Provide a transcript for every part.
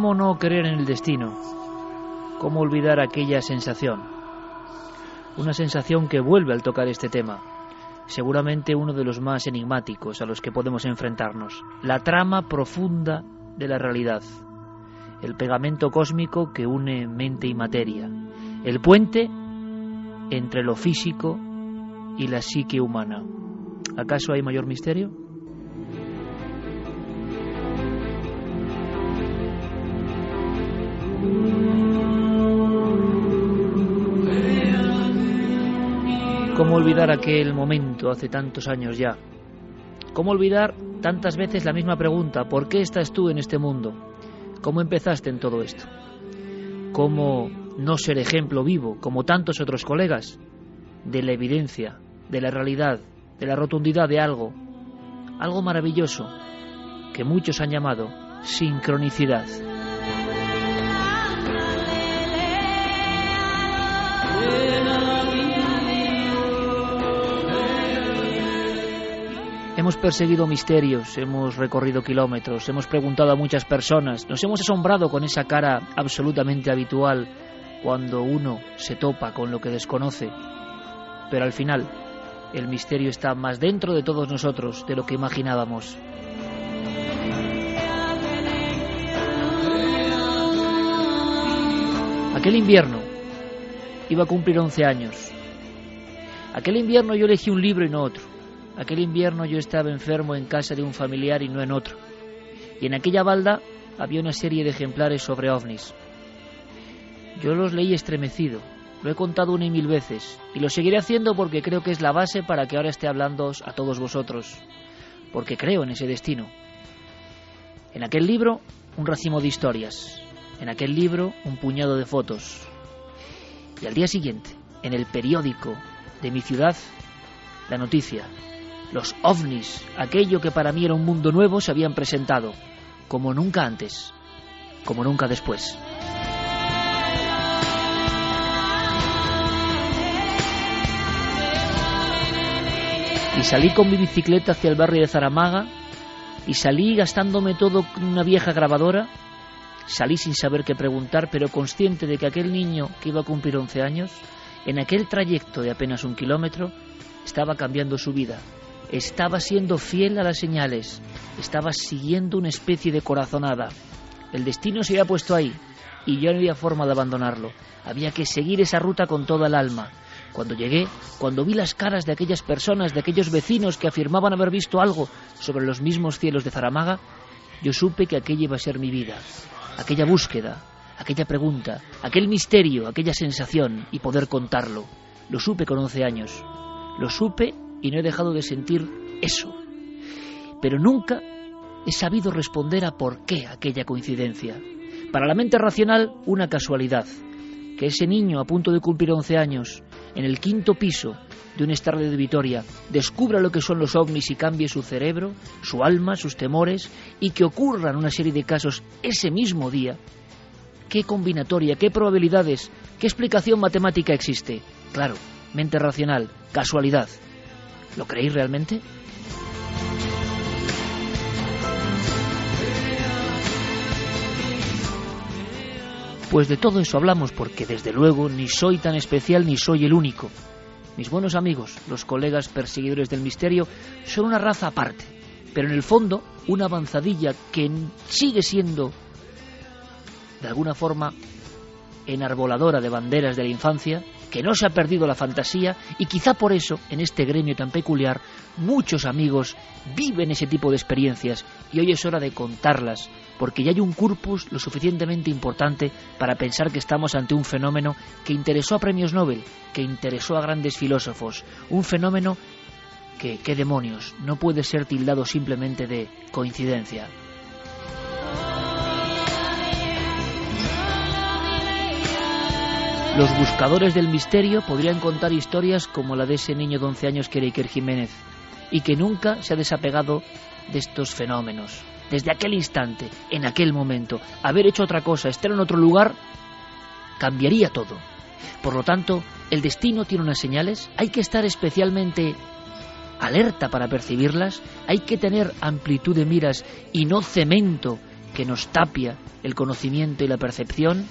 ¿Cómo no creer en el destino? ¿Cómo olvidar aquella sensación? Una sensación que vuelve al tocar este tema. Seguramente uno de los más enigmáticos a los que podemos enfrentarnos. La trama profunda de la realidad. El pegamento cósmico que une mente y materia. El puente entre lo físico y la psique humana. ¿Acaso hay mayor misterio? ¿Cómo olvidar aquel momento hace tantos años ya? ¿Cómo olvidar tantas veces la misma pregunta? ¿Por qué estás tú en este mundo? ¿Cómo empezaste en todo esto? ¿Cómo no ser ejemplo vivo, como tantos otros colegas, de la evidencia, de la realidad, de la rotundidad de algo? Algo maravilloso que muchos han llamado sincronicidad. Hemos perseguido misterios, hemos recorrido kilómetros, hemos preguntado a muchas personas, nos hemos asombrado con esa cara absolutamente habitual cuando uno se topa con lo que desconoce. Pero al final, el misterio está más dentro de todos nosotros de lo que imaginábamos. Aquel invierno iba a cumplir 11 años. Aquel invierno yo elegí un libro y no otro. Aquel invierno yo estaba enfermo en casa de un familiar y no en otro. Y en aquella balda había una serie de ejemplares sobre ovnis. Yo los leí estremecido, lo he contado una y mil veces, y lo seguiré haciendo porque creo que es la base para que ahora esté hablando a todos vosotros, porque creo en ese destino. En aquel libro, un racimo de historias, en aquel libro, un puñado de fotos. Y al día siguiente, en el periódico de mi ciudad, la noticia los ovnis, aquello que para mí era un mundo nuevo, se habían presentado, como nunca antes, como nunca después. Y salí con mi bicicleta hacia el barrio de Zaramaga, y salí gastándome todo una vieja grabadora, salí sin saber qué preguntar, pero consciente de que aquel niño que iba a cumplir 11 años, en aquel trayecto de apenas un kilómetro, estaba cambiando su vida, estaba siendo fiel a las señales, estaba siguiendo una especie de corazonada. El destino se había puesto ahí y yo no había forma de abandonarlo. Había que seguir esa ruta con toda el alma. Cuando llegué, cuando vi las caras de aquellas personas, de aquellos vecinos que afirmaban haber visto algo sobre los mismos cielos de Zaramaga, yo supe que aquella iba a ser mi vida, aquella búsqueda, aquella pregunta, aquel misterio, aquella sensación y poder contarlo. Lo supe con 11 años. Lo supe y no he dejado de sentir eso. Pero nunca he sabido responder a por qué aquella coincidencia. Para la mente racional, una casualidad. Que ese niño a punto de cumplir 11 años, en el quinto piso de un estadio de Vitoria, descubra lo que son los ovnis y cambie su cerebro, su alma, sus temores, y que ocurran una serie de casos ese mismo día. ¿Qué combinatoria, qué probabilidades ¿Qué explicación matemática existe? Claro, mente racional, casualidad. ¿Lo creéis realmente? Pues de todo eso hablamos porque desde luego ni soy tan especial ni soy el único. Mis buenos amigos, los colegas perseguidores del misterio, son una raza aparte, pero en el fondo una avanzadilla que sigue siendo de alguna forma enarboladora de banderas de la infancia, que no se ha perdido la fantasía y quizá por eso, en este gremio tan peculiar, muchos amigos viven ese tipo de experiencias y hoy es hora de contarlas, porque ya hay un corpus lo suficientemente importante para pensar que estamos ante un fenómeno que interesó a premios Nobel, que interesó a grandes filósofos, un fenómeno que, qué demonios, no puede ser tildado simplemente de coincidencia. Los buscadores del misterio podrían contar historias como la de ese niño de 11 años que era Iker Jiménez y que nunca se ha desapegado de estos fenómenos. Desde aquel instante, en aquel momento, haber hecho otra cosa, estar en otro lugar, cambiaría todo. Por lo tanto, el destino tiene unas señales, hay que estar especialmente alerta para percibirlas, hay que tener amplitud de miras y no cemento que nos tapia el conocimiento y la percepción,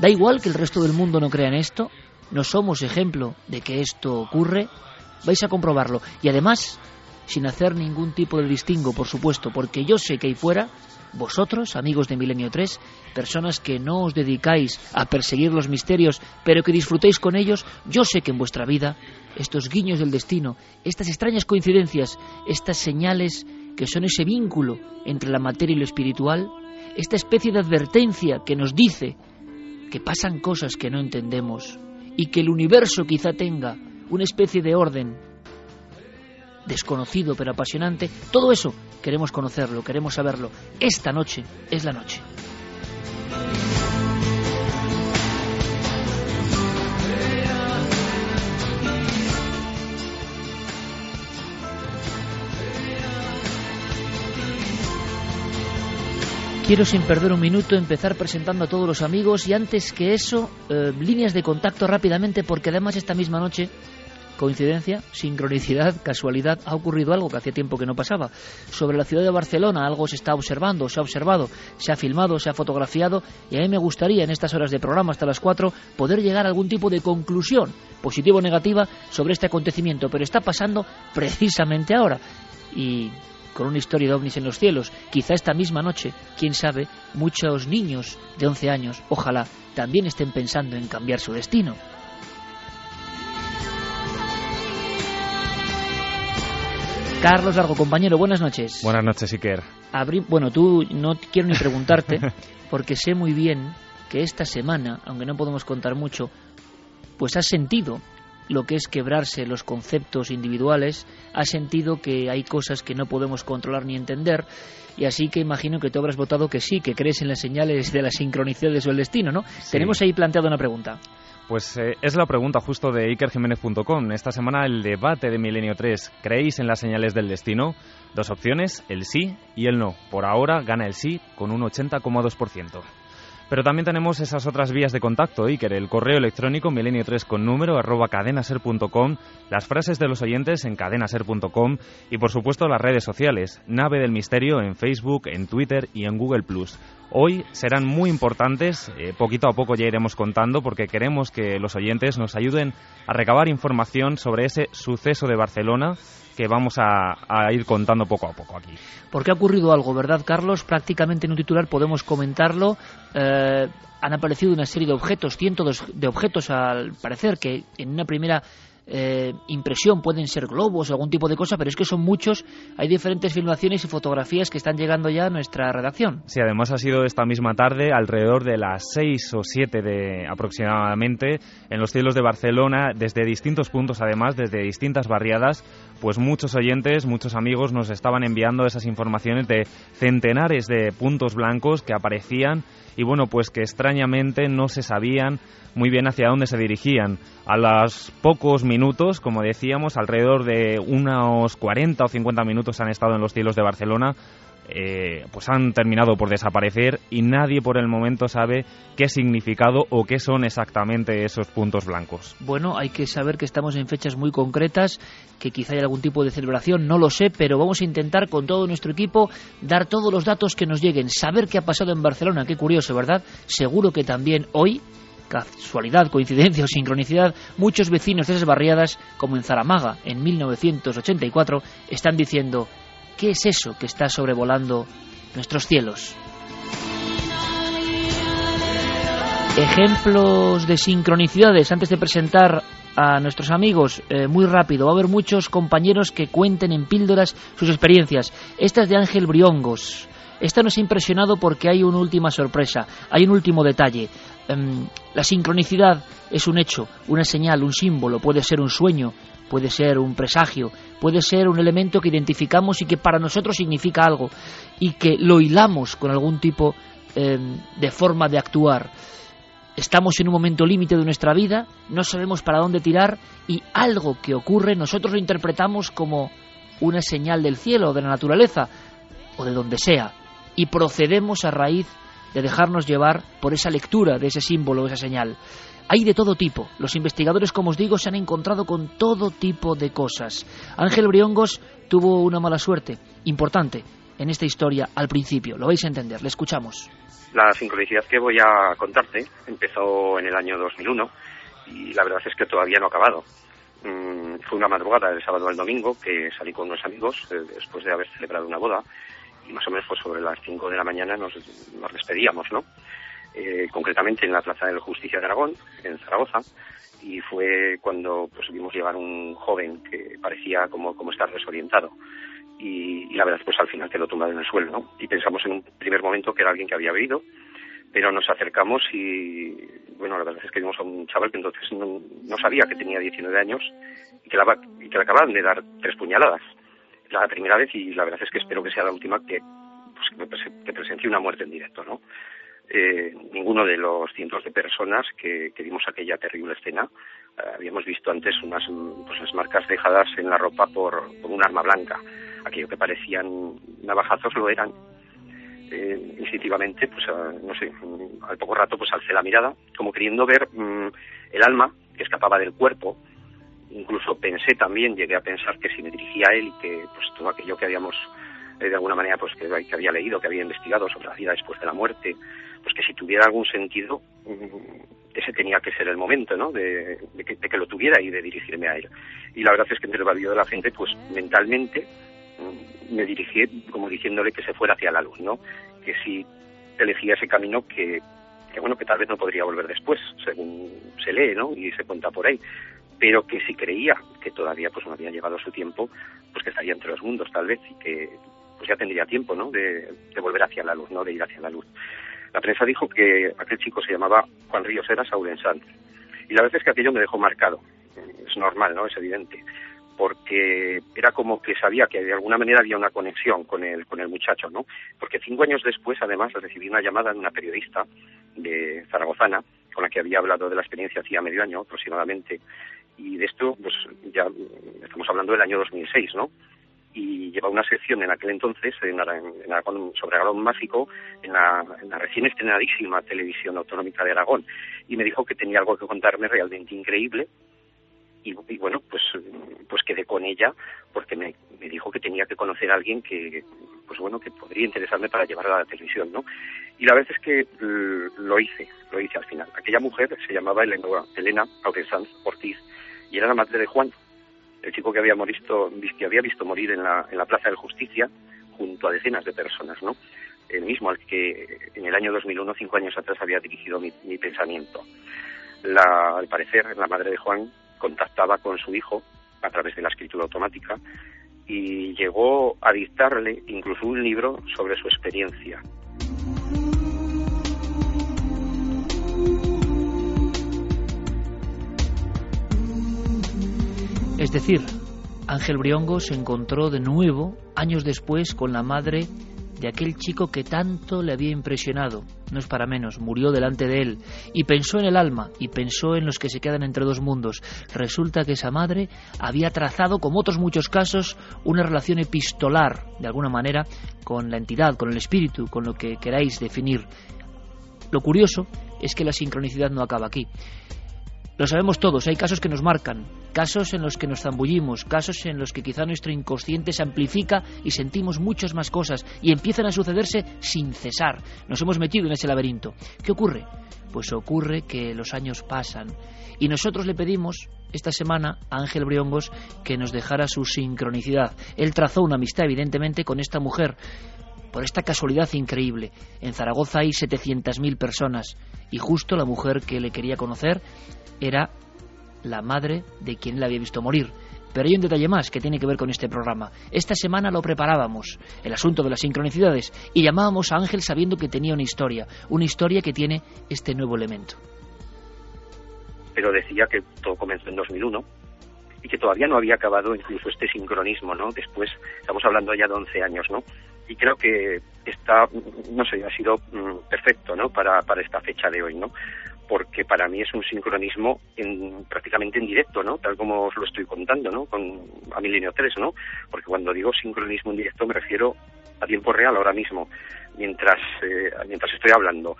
Da igual que el resto del mundo no crea en esto, no somos ejemplo de que esto ocurre, vais a comprobarlo. Y además, sin hacer ningún tipo de distingo, por supuesto, porque yo sé que ahí fuera, vosotros, amigos de Milenio 3, personas que no os dedicáis a perseguir los misterios, pero que disfrutéis con ellos, yo sé que en vuestra vida estos guiños del destino, estas extrañas coincidencias, estas señales que son ese vínculo entre la materia y lo espiritual, esta especie de advertencia que nos dice que pasan cosas que no entendemos y que el universo quizá tenga una especie de orden desconocido pero apasionante, todo eso queremos conocerlo, queremos saberlo. Esta noche es la noche. Quiero sin perder un minuto empezar presentando a todos los amigos y antes que eso, eh, líneas de contacto rápidamente porque además esta misma noche, coincidencia, sincronicidad, casualidad, ha ocurrido algo que hacía tiempo que no pasaba. Sobre la ciudad de Barcelona algo se está observando, se ha observado, se ha filmado, se ha fotografiado y a mí me gustaría en estas horas de programa hasta las 4 poder llegar a algún tipo de conclusión, positiva o negativa, sobre este acontecimiento, pero está pasando precisamente ahora. Y con una historia de ovnis en los cielos. Quizá esta misma noche, quién sabe, muchos niños de 11 años, ojalá, también estén pensando en cambiar su destino. Carlos Largo, compañero, buenas noches. Buenas noches, Iker. bueno, tú no quiero ni preguntarte, porque sé muy bien que esta semana, aunque no podemos contar mucho, pues has sentido lo que es quebrarse los conceptos individuales, ha sentido que hay cosas que no podemos controlar ni entender, y así que imagino que tú habrás votado que sí, que crees en las señales de la sincronicidad o el destino, ¿no? Tenemos ahí planteado una pregunta. Pues eh, es la pregunta justo de ikerjiménez.com. Esta semana el debate de Milenio 3. ¿Creéis en las señales del destino? Dos opciones, el sí y el no. Por ahora gana el sí con un 80,2%. Pero también tenemos esas otras vías de contacto, Iker, el correo electrónico milenio3 con número arroba cadenaser.com, las frases de los oyentes en cadenaser.com y por supuesto las redes sociales, Nave del Misterio en Facebook, en Twitter y en Google. Hoy serán muy importantes, eh, poquito a poco ya iremos contando porque queremos que los oyentes nos ayuden a recabar información sobre ese suceso de Barcelona que vamos a, ir contando poco a poco aquí. Porque ha ocurrido algo, ¿verdad, Carlos? Prácticamente en un titular podemos comentarlo. Eh, han aparecido una serie de objetos, cientos de objetos al parecer, que en una primera eh, impresión, pueden ser globos o algún tipo de cosa, pero es que son muchos. Hay diferentes filmaciones y fotografías que están llegando ya a nuestra redacción. Sí, además ha sido esta misma tarde, alrededor de las seis o siete de aproximadamente, en los cielos de Barcelona, desde distintos puntos, además, desde distintas barriadas, pues muchos oyentes, muchos amigos nos estaban enviando esas informaciones de centenares de puntos blancos que aparecían y bueno, pues que extrañamente no se sabían muy bien hacia dónde se dirigían. A los pocos minutos, como decíamos, alrededor de unos 40 o 50 minutos han estado en los cielos de Barcelona, eh, pues han terminado por desaparecer y nadie por el momento sabe qué significado o qué son exactamente esos puntos blancos. Bueno, hay que saber que estamos en fechas muy concretas, que quizá hay algún tipo de celebración, no lo sé, pero vamos a intentar con todo nuestro equipo dar todos los datos que nos lleguen, saber qué ha pasado en Barcelona, qué curioso, ¿verdad? Seguro que también hoy casualidad, coincidencia o sincronicidad, muchos vecinos de esas barriadas, como en Zaramaga en 1984, están diciendo ¿Qué es eso que está sobrevolando nuestros cielos? Ejemplos de sincronicidades antes de presentar a nuestros amigos eh, muy rápido. Va a haber muchos compañeros que cuenten en píldoras sus experiencias. Esta es de Ángel Briongos. Esta nos ha impresionado porque hay una última sorpresa, hay un último detalle. Em, la sincronicidad es un hecho, una señal, un símbolo, puede ser un sueño, puede ser un presagio, puede ser un elemento que identificamos y que para nosotros significa algo y que lo hilamos con algún tipo em, de forma de actuar. Estamos en un momento límite de nuestra vida, no sabemos para dónde tirar y algo que ocurre nosotros lo interpretamos como una señal del cielo de la naturaleza o de donde sea y procedemos a raíz de dejarnos llevar por esa lectura de ese símbolo, esa señal. Hay de todo tipo. Los investigadores, como os digo, se han encontrado con todo tipo de cosas. Ángel Briongos tuvo una mala suerte importante en esta historia al principio. Lo vais a entender. Le escuchamos. La sincronicidad que voy a contarte empezó en el año 2001 y la verdad es que todavía no ha acabado. Mm, fue una madrugada del sábado al domingo que salí con unos amigos eh, después de haber celebrado una boda y más o menos pues sobre las 5 de la mañana nos, nos despedíamos, ¿no? Eh, concretamente en la Plaza de la Justicia de Aragón, en Zaragoza, y fue cuando pues, vimos llegar un joven que parecía como, como estar desorientado. Y, la verdad, pues al final quedó tumbado en el suelo, ¿no? Y pensamos en un primer momento que era alguien que había bebido, pero nos acercamos y, bueno, la verdad es que vimos a un chaval que entonces no, sabía que tenía 19 años y que, la, y que le acababan de dar tres puñaladas. La primera vez y la verdad es que espero que sea la última que, pues, que, presencie una muerte en directo, ¿no? Eh, ninguno de los cientos de personas que, vimos aquella terrible escena eh, habíamos visto antes unas, pues, marcas dejadas en la ropa por, un arma blanca. Aquello que parecían navajazos lo eran. Eh, instintivamente, pues no sé, al poco rato pues alcé la mirada, como queriendo ver mm, el alma que escapaba del cuerpo. Incluso pensé también, llegué a pensar que si me dirigía a él y que pues todo aquello que habíamos eh, de alguna manera pues que, que había leído, que había investigado sobre la vida después de la muerte, pues que si tuviera algún sentido, mm, ese tenía que ser el momento, ¿no? De, que, lo tuviera y de dirigirme a él. Y la verdad es que entre el barrio de la gente, pues mentalmente mm, me dirigí como diciéndole que se fuera hacia la luz, ¿no? Que si elegía ese camino que, que bueno, que tal vez no podría volver después, según se lee, ¿no? Y se cuenta por ahí pero que si creía que todavía pues no había llegado su tiempo, pues que estaría entre los mundos tal vez y que pues ya tendría tiempo, ¿no? De, de volver hacia la luz, ¿no? De ir hacia la luz. La prensa dijo que aquel chico se llamaba Juan Ríos Eras Aurensán. Y la verdad es que aquello me dejó marcado. Es normal, ¿no? Es evidente. Porque era como que sabía que de alguna manera había una conexión con el, con el muchacho, ¿no? Porque cinco años después, además, recibí una llamada de una periodista de Zaragozana, con la que había hablado de la experiencia hacía medio año aproximadamente. Y de esto, pues ya estamos hablando del año 2006, ¿no? Y lleva una sección en aquel entonces en, Aragón, sobre Aragón Mágico en la, recién estrenadísima televisión autonómica de Aragón. Y me dijo que tenía algo que contarme realmente increíble. Y, bueno pues pues quedé con ella porque me, dijo que tenía que conocer a alguien que pues bueno que podría interesarme para llevarla a la televisión no y la verdad es que lo hice lo hice al final. Aquella mujer se llamaba Elena, Elena Ortiz y era la madre de Juan el chico que había, visto, que había visto morir en la, en la Plaza de Justicia junto a decenas de personas, ¿no? El mismo al que en el año 2001, cinco años atrás, había dirigido mi, pensamiento. La, al parecer, la madre de Juan contactaba con su hijo a través de la escritura automática y llegó a dictarle incluso un libro sobre su experiencia. Es decir, Ángel Briongo se encontró de nuevo, años después, con la madre de aquel chico que tanto le había impresionado. No es para menos, murió delante de él y pensó en el alma y pensó en los que se quedan entre dos mundos. Resulta que esa madre había trazado, como otros muchos casos, una relación epistolar, de alguna manera, con la entidad, con el espíritu, con lo que queráis definir. Lo curioso es que la sincronicidad no acaba aquí. Lo sabemos todos, hay casos que nos marcan, casos en los que nos zambullimos, casos en los que quizá nuestro inconsciente se amplifica y sentimos muchas más cosas y empiezan a sucederse sin cesar. Nos hemos metido en ese laberinto. ¿Qué ocurre? Pues ocurre que los años pasan y nosotros le pedimos esta semana a Ángel Briongos que nos dejara su sincronicidad. Él trazó una amistad evidentemente con esta mujer por esta casualidad increíble. En Zaragoza hay 700.000 personas y justo la mujer que le quería conocer era la madre de quien le había visto morir. Pero hay un detalle más que tiene que ver con este programa. Esta semana lo preparábamos, el asunto de las sincronicidades, y llamábamos a Ángel sabiendo que tenía una historia, una historia que tiene este nuevo elemento. Pero decía que todo comenzó en 2001 y que todavía no había acabado incluso este sincronismo, ¿no? Después, estamos hablando ya de 11 años, ¿no? Y creo que está, no sé, ha sido mm, perfecto, ¿no? Para, para esta fecha de hoy, ¿no? Porque para mí es un sincronismo en, prácticamente en directo, ¿no? Tal como os lo estoy contando, ¿no? Con a Milenio 3, ¿no? Porque cuando digo sincronismo en directo me refiero a tiempo real ahora mismo, mientras, eh, mientras estoy hablando,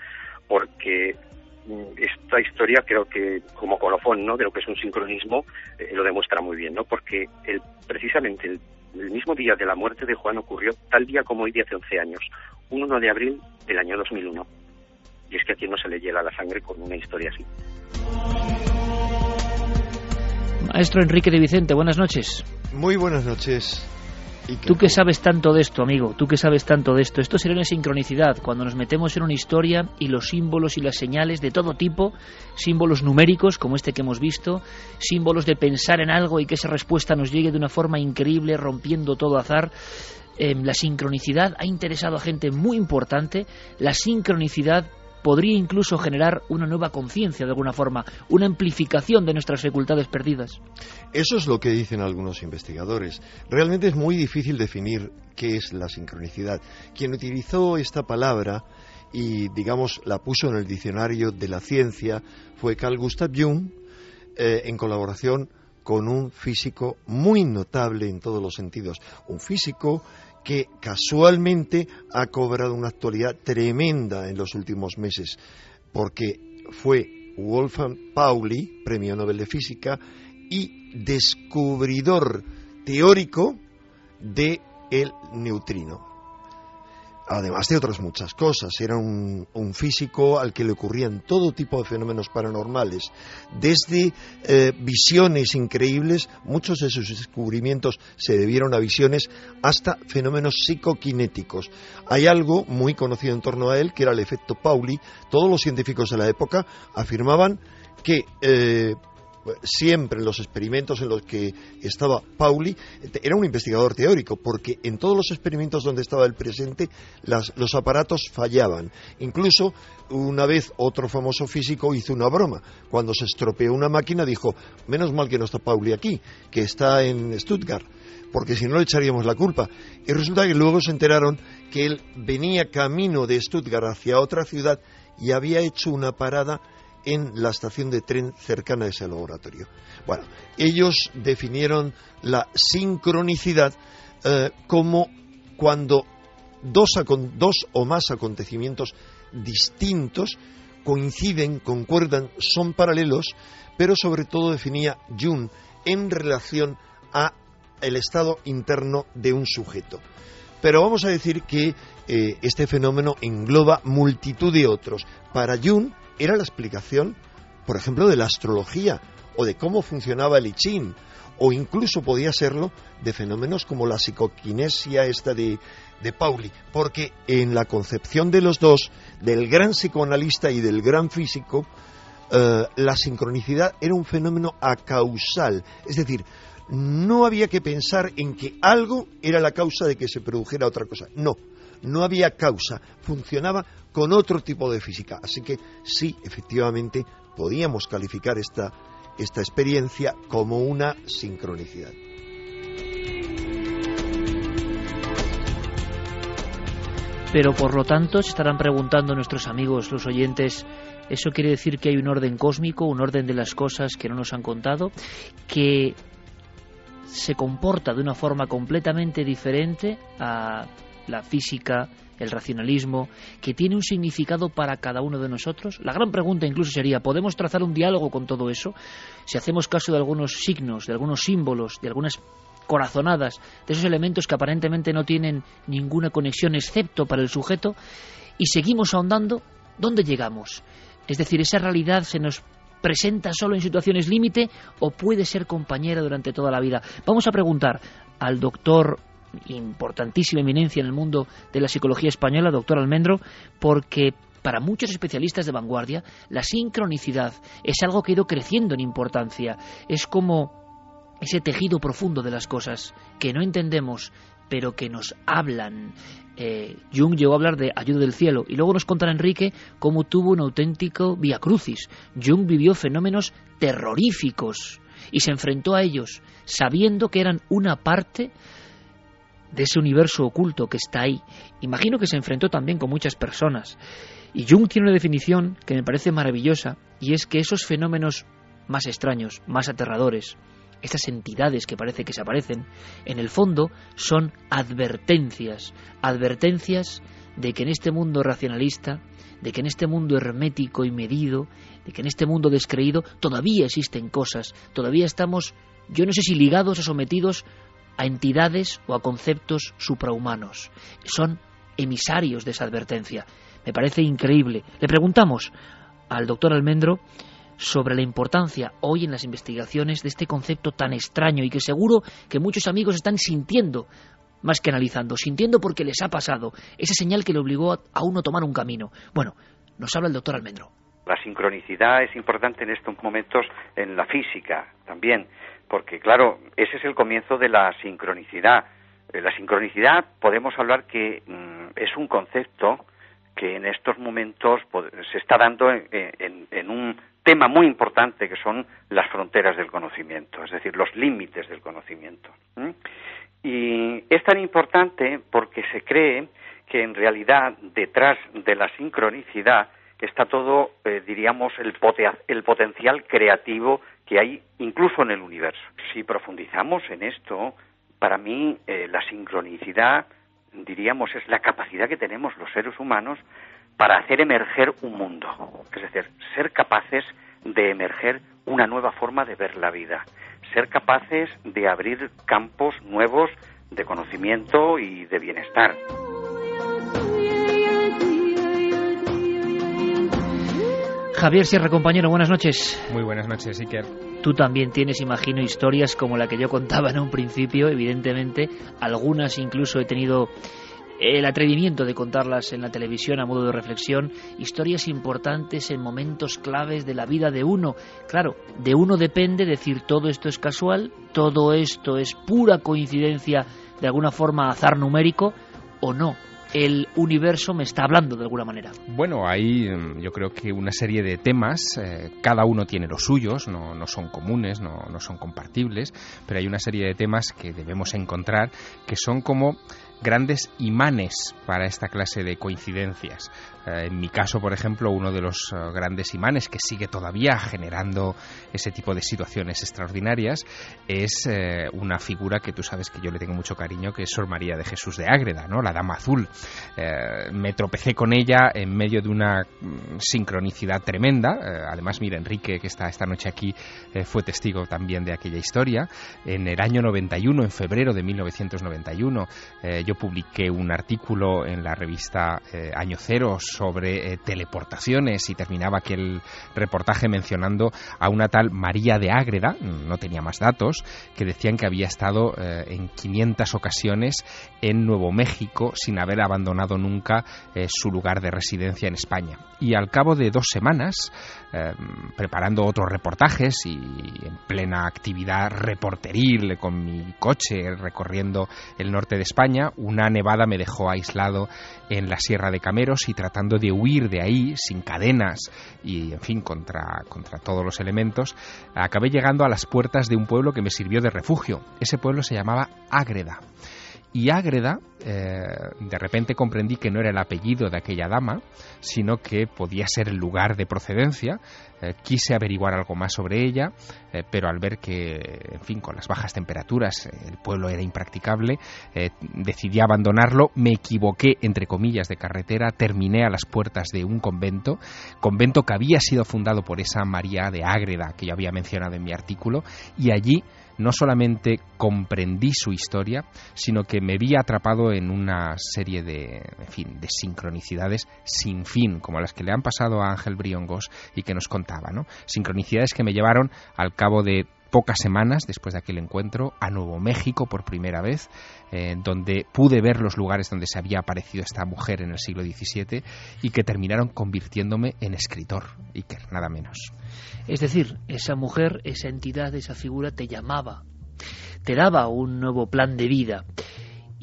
porque mm, esta historia creo que como colofón, ¿no? De lo que es un sincronismo eh, lo demuestra muy bien, ¿no? Porque el, precisamente el, mismo día de la muerte de Juan ocurrió tal día como hoy de hace 11 años, 1 de abril del año 2001 y es que a quien no se le hiela la sangre con una historia así. Maestro Enrique de Vicente, buenas noches. Muy buenas noches. Tú que sabes tanto de esto, amigo, tú que sabes tanto de esto, esto sería una sincronicidad, cuando nos metemos en una historia y los símbolos y las señales de todo tipo, símbolos numéricos como este que hemos visto, símbolos de pensar en algo y que esa respuesta nos llegue de una forma increíble, rompiendo todo azar, eh, la sincronicidad ha interesado a gente muy importante, la sincronicidad podría incluso generar una nueva conciencia de alguna forma, una amplificación de nuestras facultades perdidas. Eso es lo que dicen algunos investigadores. Realmente es muy difícil definir qué es la sincronicidad. Quien utilizó esta palabra y, digamos, la puso en el diccionario de la ciencia fue Carl Gustav Jung, eh, en colaboración con un físico muy notable en todos los sentidos. Un físico que casualmente ha cobrado una actualidad tremenda en los últimos meses, porque fue Wolfgang Pauli, premio Nobel de Física, y descubridor teórico de el neutrino además de otras muchas cosas. Era un, físico al que le ocurrían todo tipo de fenómenos paranormales, desde eh, visiones increíbles, muchos de sus descubrimientos se debieron a visiones, hasta fenómenos psicoquinéticos. Hay algo muy conocido en torno a él, que era el efecto Pauli. Todos los científicos de la época afirmaban que eh, siempre en los experimentos en los que estaba Pauli, era un investigador teórico, porque en todos los experimentos donde estaba él presente, los aparatos fallaban. Incluso una vez otro famoso físico hizo una broma. Cuando se estropeó una máquina dijo, menos mal que no está Pauli aquí, que está en Stuttgart porque si no le echaríamos la culpa. Y resulta que luego se enteraron que él venía camino de Stuttgart hacia otra ciudad y había hecho una parada en la estación de tren cercana a ese laboratorio. Bueno, ellos definieron la sincronicidad eh, como cuando dos, o más acontecimientos distintos coinciden, concuerdan, son paralelos, pero sobre todo definía Jung en relación a el estado interno de un sujeto. Pero vamos a decir que eh, este fenómeno engloba multitud de otros. Para Jung, era la explicación, por ejemplo, de la astrología o de cómo funcionaba el I o incluso podía serlo de fenómenos como la psicoquinesia esta de, de Pauli, porque en la concepción de los dos, del gran psicoanalista y del gran físico, eh, la sincronicidad era un fenómeno acausal, es decir, no había que pensar en que algo era la causa de que se produjera otra cosa, no, no había causa, funcionaba con otro tipo de física. Así que sí, efectivamente, podíamos calificar esta, esta experiencia como una Pero por lo tanto se estarán preguntando nuestros amigos, los oyentes, ¿eso quiere decir que hay un orden cósmico, un orden de las cosas que no nos han contado, que se comporta de una forma completamente diferente a la física, el racionalismo, que tiene un significado para cada uno de nosotros? La gran pregunta incluso sería, ¿podemos trazar un diálogo con todo eso? Si hacemos caso de algunos signos, de algunos símbolos, de algunas corazonadas, de esos elementos que aparentemente no tienen ninguna conexión excepto para el sujeto, y seguimos ahondando, ¿dónde llegamos? Es decir, esa realidad se nos presenta solo en situaciones límite o puede ser compañera durante toda la vida. Vamos a preguntar al doctor importantísima eminencia en el mundo de la psicología española, doctor Almendro, porque para muchos especialistas de vanguardia, la sincronicidad es algo que ha ido creciendo en importancia. Es como ese tejido profundo de las cosas que no entendemos, pero que nos hablan. Eh, Jung llegó a hablar de ayuda del cielo y luego nos contará Enrique cómo tuvo un auténtico via crucis. Jung vivió fenómenos terroríficos y se enfrentó a ellos sabiendo que eran una parte de ese universo oculto que está ahí. Imagino que se enfrentó también con muchas personas. Y Jung tiene una definición que me parece maravillosa, y es que esos fenómenos más extraños, más aterradores, estas entidades que parece que se aparecen, en el fondo son advertencias, advertencias de que en este mundo racionalista, de que en este mundo hermético y medido, de que en este mundo descreído todavía existen cosas, todavía estamos, yo no sé si ligados o sometidos a entidades o a conceptos suprahumanos. Son emisarios de esa advertencia. Me parece increíble. Le preguntamos al doctor Almendro sobre la importancia hoy en las investigaciones de este concepto tan extraño y que seguro que muchos amigos están sintiendo más que analizando, sintiendo porque les ha pasado esa señal que le obligó a uno tomar un camino. Bueno, nos habla el doctor Almendro. La sincronicidad es importante en estos momentos en la física también porque claro, ese es el comienzo de la sincronicidad. Eh, la sincronicidad podemos hablar que mm, es un concepto que en estos momentos se está dando en, un tema muy importante que son las fronteras del conocimiento, es decir, los límites del conocimiento. Y es tan importante porque se cree que en realidad detrás de la sincronicidad está todo, eh, diríamos, el, el potencial creativo que hay incluso en el universo. Si profundizamos en esto, para mí eh, la sincronicidad, diríamos, es la capacidad que tenemos los seres humanos para hacer emerger un mundo. Es decir, ser capaces de emerger una nueva forma de ver la vida, ser capaces de abrir campos nuevos de conocimiento y de bienestar. Javier Sierra, compañero, buenas noches. Muy buenas noches, Iker. Tú también tienes, imagino, historias como la que yo contaba en un principio, evidentemente. Algunas incluso he tenido el atrevimiento de contarlas en la televisión a modo de reflexión, historias importantes en momentos claves de la vida de uno. Claro, de uno depende decir todo esto es casual, todo esto es pura coincidencia, de alguna forma azar numérico, o no el universo me está hablando de alguna manera. Bueno, hay mm, yo creo que una serie de temas, eh, cada uno tiene los suyos, no, no son comunes, no, no son compartibles, pero hay una serie de temas que debemos encontrar que son como grandes imanes para esta clase de coincidencias. Eh, en mi caso, por ejemplo, uno de los eh, grandes imanes que sigue todavía generando ese tipo de situaciones extraordinarias es eh, una figura que tú sabes que yo le tengo mucho cariño, que es Sor María de Jesús de Ágreda, ¿no? la Dama Azul. me tropecé con ella en medio de una mm, sincronicidad tremenda. además, mira, Enrique, que está esta noche aquí, fue testigo también de aquella historia. En el año 91, en febrero de 1991, yo publiqué un artículo en la revista Año Cero sobre eh, teleportaciones y terminaba aquel reportaje mencionando a una tal María de Ágreda, no tenía más datos, que decían que había estado eh, en 500 ocasiones en Nuevo México sin haber abandonado nunca eh, su lugar de residencia en España. Y al cabo de dos semanas, preparando otros reportajes y en plena actividad reporteril con mi coche recorriendo el norte de España, una nevada me dejó aislado en la Sierra de Cameros y tratando de huir de ahí sin cadenas y, en fin, contra, contra todos los elementos, acabé llegando a las puertas de un pueblo que me sirvió de refugio. Ese pueblo se llamaba Ágreda. Y Ágreda, eh, de repente comprendí que no era el apellido de aquella dama, sino que podía ser el lugar de procedencia. Eh, quise averiguar algo más sobre ella, eh, pero al ver que, en fin, con las bajas temperaturas el pueblo era impracticable, decidí abandonarlo. Me equivoqué, entre comillas, de carretera, terminé a las puertas de un convento, convento que había sido fundado por esa María de Ágreda que yo había mencionado en mi artículo, y allí no solamente comprendí su historia, sino que me vi atrapado en una serie de, en fin, de sincronicidades sin fin, como las que le han pasado a Ángel Briongos y que nos contaba, ¿no? Sincronicidades que me llevaron al cabo de pocas semanas después de aquel encuentro a Nuevo México por primera vez, eh, donde pude ver los lugares donde se había aparecido esta mujer en el siglo XVII y que terminaron convirtiéndome en escritor, que nada menos. Es decir, esa mujer, esa entidad, esa figura te llamaba, te daba un nuevo plan de vida.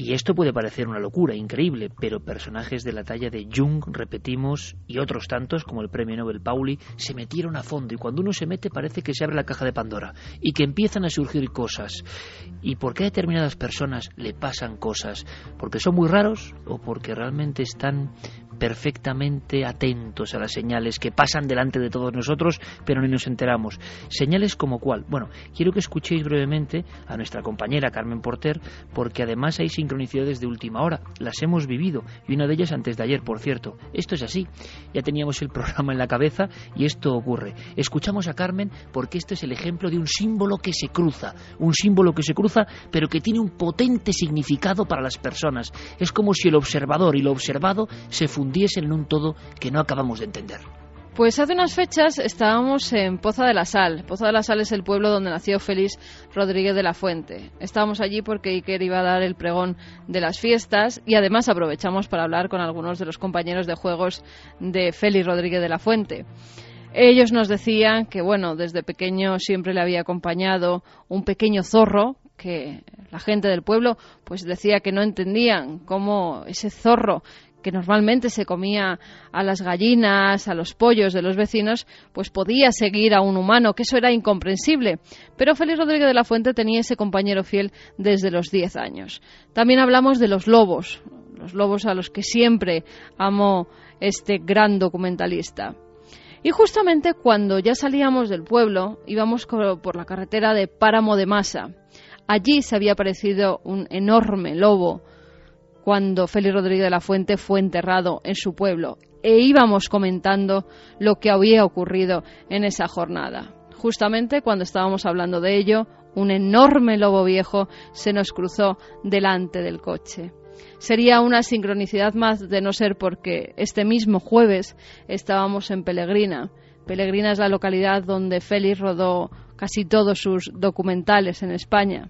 Y esto puede parecer una locura, increíble, pero personajes de la talla de Jung, repetimos, y otros tantos, como el premio Nobel Pauli, se metieron a fondo y cuando uno se mete parece que se abre la caja de Pandora y que empiezan a surgir cosas. ¿Y por qué a determinadas personas le pasan cosas? ¿Porque son muy raros o porque realmente están perfectamente atentos a las señales que pasan delante de todos nosotros, pero ni nos enteramos. Señales como cuál. Bueno, quiero que escuchéis brevemente a nuestra compañera Carmen Porter, porque además hay de última hora. Las hemos vivido, y una de ellas antes de ayer, por cierto. Esto es así. Ya teníamos el programa en la cabeza y esto ocurre. Escuchamos a Carmen porque este es el ejemplo de un símbolo que se cruza. Un símbolo que se cruza, pero que tiene un potente significado para las personas. Es como si el observador y lo observado se fundieran diesen en un todo que no acabamos de entender. Pues hace unas fechas estábamos en Poza de la Sal. Poza de la Sal es el pueblo donde nació Félix Rodríguez de la Fuente. Estábamos allí porque Iker iba a dar el pregón de las fiestas y además aprovechamos para hablar con algunos de los compañeros de juegos de Félix Rodríguez de la Fuente. Ellos nos decían que, bueno, desde pequeño siempre le había acompañado un pequeño zorro que la gente del pueblo pues decía que no entendían cómo ese zorro que normalmente se comía a las gallinas, a los pollos de los vecinos, pues podía seguir a un humano, que eso era incomprensible. Pero Félix Rodríguez de la Fuente tenía ese compañero fiel desde los 10 años. También hablamos de los lobos, los lobos a los que siempre amó este gran documentalista. Y justamente cuando ya salíamos del pueblo, íbamos por la carretera de Páramo de Masa. Allí se había aparecido un enorme lobo cuando Félix Rodríguez de la Fuente fue enterrado en su pueblo e íbamos comentando lo que había ocurrido en esa jornada. Justamente cuando estábamos hablando de ello, un enorme lobo viejo se nos cruzó delante del coche. Sería una sincronicidad más de no ser porque este mismo jueves estábamos en Pelegrina. Pelegrina es la localidad donde Félix rodó casi todos sus documentales en España.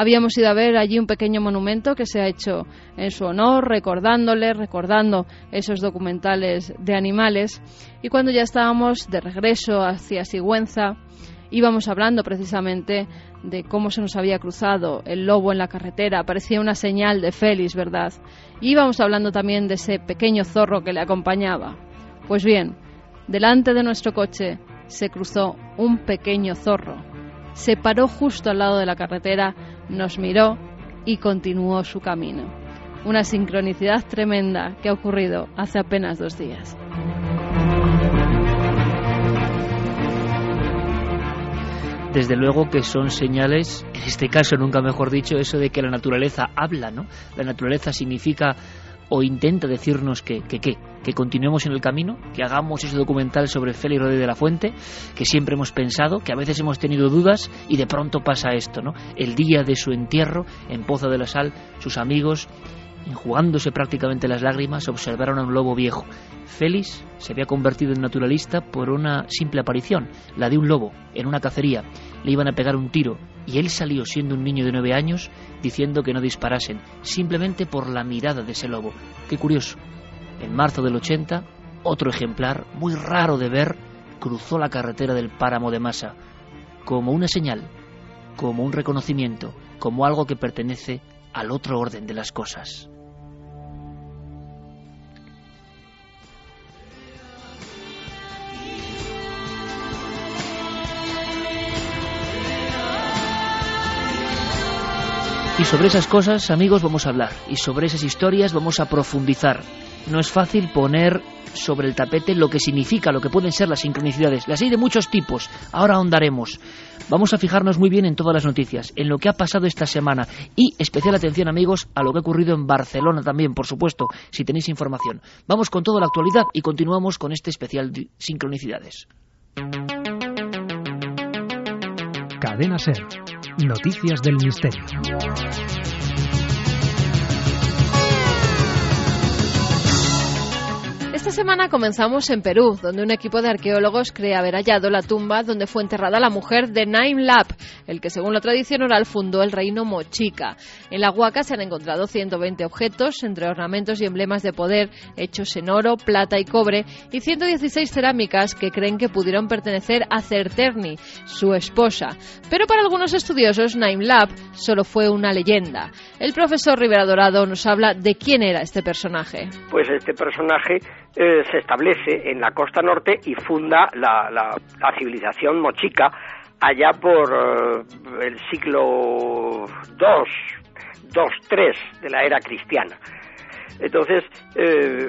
Habíamos ido a ver allí un pequeño monumento que se ha hecho en su honor, recordándole, recordando esos documentales de animales. Y cuando ya estábamos de regreso hacia Sigüenza, íbamos hablando precisamente de cómo se nos había cruzado el lobo en la carretera. Parecía una señal de Félix, ¿verdad? Y íbamos hablando también de ese pequeño zorro que le acompañaba. Pues bien, delante de nuestro coche se cruzó un pequeño zorro. Se paró justo al lado de la carretera nos miró y continuó su camino. Una sincronicidad tremenda que ha ocurrido hace apenas dos días. Desde luego que son señales, en este caso nunca mejor dicho, eso de que la naturaleza habla, ¿no? La naturaleza significa o intenta decirnos que, que, que continuemos en el camino, que hagamos ese documental sobre Félix Rodríguez de la Fuente, que siempre hemos pensado, que a veces hemos tenido dudas y de pronto pasa esto, ¿no? El día de su entierro en Pozo de la Sal, sus amigos enjugándose prácticamente las lágrimas, observaron a un lobo viejo. Félix se había convertido en naturalista por una simple aparición, la de un lobo, en una cacería. Le iban a pegar un tiro y él salió siendo un niño de nueve años diciendo que no disparasen, simplemente por la mirada de ese lobo. Qué curioso. En marzo del 80, otro ejemplar, muy raro de ver, cruzó la carretera del páramo de Masa, como una señal, como un reconocimiento, como algo que pertenece al otro orden de las cosas. Y sobre esas cosas, amigos, vamos a hablar. Y sobre esas historias vamos a profundizar. No es fácil poner sobre el tapete lo que significa, lo que pueden ser las sincronicidades. Las hay de muchos tipos. Ahora ahondaremos. Vamos a fijarnos muy bien en todas las noticias, en lo que ha pasado esta semana. Y especial atención, amigos, a lo que ha ocurrido en Barcelona también, por supuesto, si tenéis información. Vamos con toda la actualidad y continuamos con este especial de sincronicidades. Cadena Ser. Noticias del Misterio. Esta semana comenzamos en Perú, donde un equipo de arqueólogos cree haber hallado la tumba donde fue enterrada la mujer de Naim Lap, el que según la tradición oral fundó el reino Mochica. En la huaca se han encontrado 120 objetos, entre ornamentos y emblemas de poder, hechos en oro, plata y cobre, y 116 cerámicas que creen que pudieron pertenecer a Certerni, su esposa. Pero para algunos estudiosos, Naim Lap solo fue una leyenda. El profesor Rivera Dorado nos habla de quién era este personaje. Pues este personaje eh, se establece en la costa norte y funda la, la, la civilización mochica allá por eh, el siglo II, II, III de la era cristiana. Entonces, eh,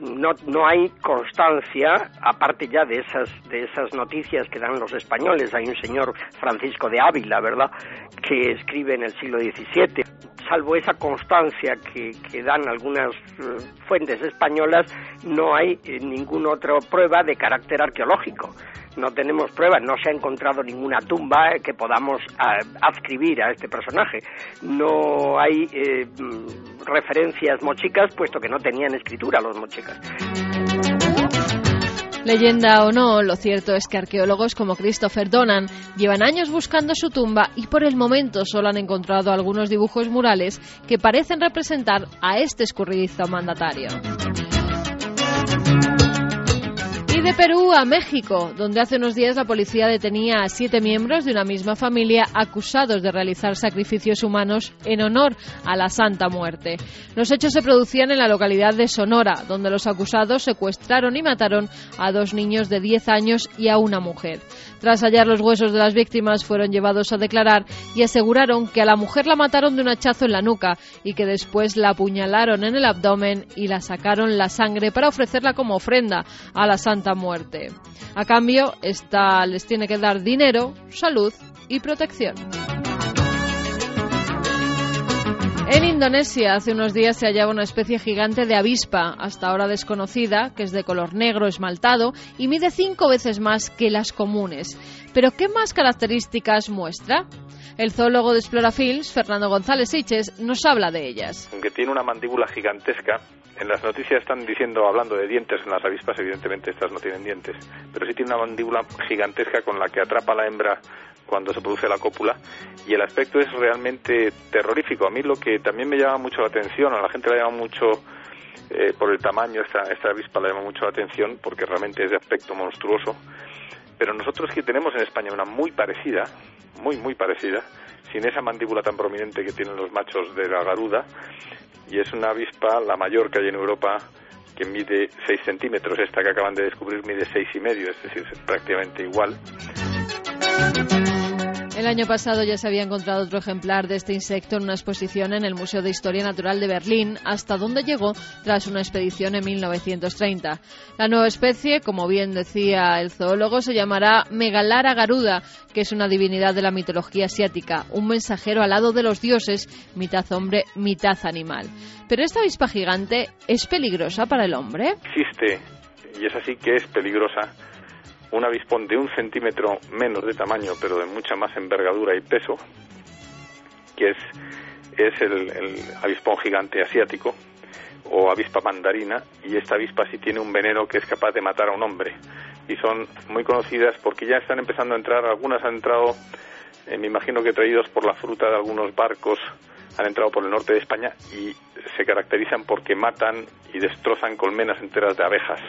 no, no hay constancia, aparte ya de esas, de esas noticias que dan los españoles. Hay un señor Francisco de Ávila, ¿verdad?, que escribe en el siglo XVII. Salvo esa constancia que, dan algunas eh, fuentes españolas, no hay eh, ninguna otra prueba de carácter arqueológico no tenemos pruebas, no se ha encontrado ninguna tumba que podamos adscribir a este personaje. No hay eh, referencias mochicas, puesto que no tenían escritura los mochicas. Leyenda o no, lo cierto es que arqueólogos como Christopher Donan llevan años buscando su tumba y por el momento solo han encontrado algunos dibujos murales que parecen representar a este escurridizo mandatario. De Perú a México, donde hace unos días la policía detenía a siete miembros de una misma familia acusados de realizar sacrificios humanos en honor a la Santa Muerte. Los hechos se producían en la localidad de Sonora, donde los acusados secuestraron y mataron a dos niños de 10 años y a una mujer. Tras hallar los huesos de las víctimas, fueron llevados a declarar y aseguraron que a la mujer la mataron de un hachazo en la nuca y que después la apuñalaron en el abdomen y la sacaron la sangre para ofrecerla como ofrenda a la Santa Muerte. A cambio, esta les tiene que dar dinero, salud y protección. En Indonesia hace unos días se hallaba una especie gigante de avispa, hasta ahora desconocida, que es de color negro esmaltado y mide cinco veces más que las comunes. Pero ¿qué más características muestra? El zoólogo de Explorafilms, Fernando González Siches, nos habla de ellas. Aunque tiene una mandíbula gigantesca, en las noticias están diciendo, hablando de dientes en las avispas, evidentemente estas no tienen dientes, pero sí tiene una mandíbula gigantesca con la que atrapa a la hembra cuando se produce la cópula y el aspecto es realmente terrorífico. A mí lo que también me llama mucho la atención, a la gente le llama mucho eh, por el tamaño, esta, esta avispa le llama mucho la atención porque realmente es de aspecto monstruoso, pero nosotros que tenemos en España una muy parecida, muy, muy parecida, sin esa mandíbula tan prominente que tienen los machos de la garuda, y es una avispa, la mayor que hay en Europa, que mide 6 centímetros, esta que acaban de descubrir mide seis y medio, es decir, es prácticamente igual. El año pasado ya se había encontrado otro ejemplar de este insecto en una exposición en el Museo de Historia Natural de Berlín, hasta donde llegó tras una expedición en 1930. La nueva especie, como bien decía el zoólogo, se llamará Megalara garuda, que es una divinidad de la mitología asiática, un mensajero al lado de los dioses, mitad hombre, mitad animal. Pero esta avispa gigante es peligrosa para el hombre. Existe, y es así que es peligrosa un avispón de un centímetro menos de tamaño, pero de mucha más envergadura y peso, que es, es el, el avispón gigante asiático o avispa mandarina, y esta avispa sí tiene un veneno que es capaz de matar a un hombre. Y son muy conocidas porque ya están empezando a entrar, algunas han entrado, eh, me imagino que traídos por la fruta de algunos barcos, han entrado por el norte de España y se caracterizan porque matan y destrozan colmenas enteras de abejas.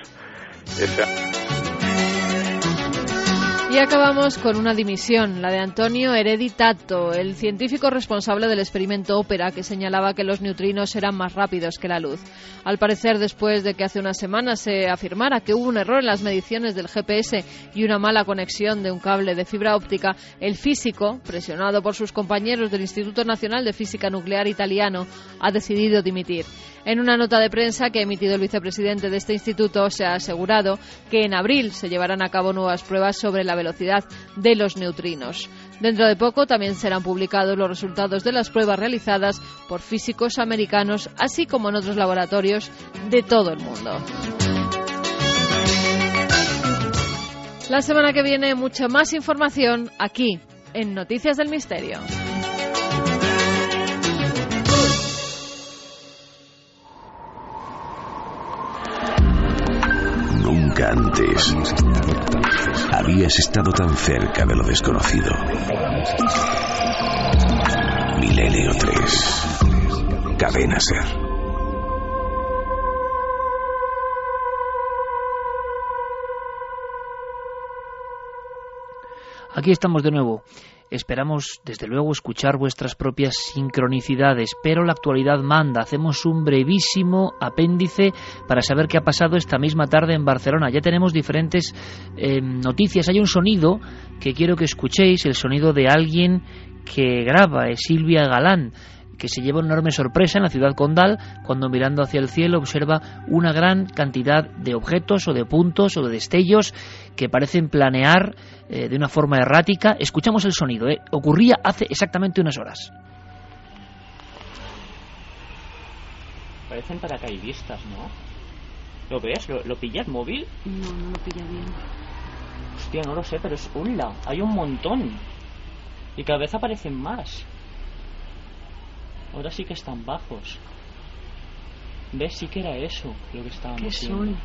Y acabamos con una dimisión, la de Antonio Hereditato, el científico responsable del experimento Ópera que señalaba que los neutrinos eran más rápidos que la luz. Al parecer, después de que hace unas semanas se afirmara que hubo un error en las mediciones del GPS y una mala conexión de un cable de fibra óptica, el físico, presionado por sus compañeros del Instituto Nacional de Física Nuclear italiano, ha decidido dimitir. En una nota de prensa que ha emitido el vicepresidente de este instituto, se ha asegurado que en abril se llevarán a cabo nuevas pruebas sobre la velocidad de los neutrinos. Dentro de poco también serán publicados los resultados de las pruebas realizadas por físicos americanos, así como en otros laboratorios de todo el mundo. La semana que viene mucha más información aquí en Noticias del Misterio. Antes habías estado tan cerca de lo desconocido. Milenio 3. Cadena Ser. Aquí estamos de nuevo. Esperamos, desde luego, escuchar vuestras propias sincronicidades, pero la actualidad manda. Hacemos un brevísimo apéndice para saber qué ha pasado esta misma tarde en Barcelona. Ya tenemos diferentes eh, noticias. Hay un sonido que quiero que escuchéis, el sonido de alguien que graba, es Silvia Galán que se lleva una enorme sorpresa en la ciudad condal cuando mirando hacia el cielo observa una gran cantidad de objetos o de puntos o de destellos que parecen planear eh, de una forma errática. Escuchamos el sonido, ¿eh? ocurría hace exactamente unas horas. Parecen paracaidistas, ¿no? ¿Lo ves? ¿Lo, lo pillas móvil? No, no lo pilla bien. Hostia, no lo sé, pero es ¡Hola! Hay un montón. Y cada vez aparecen más. Ahora sí que están bajos. ¿Ves? Sí que era eso lo que estábamos ¿Qué viendo. son?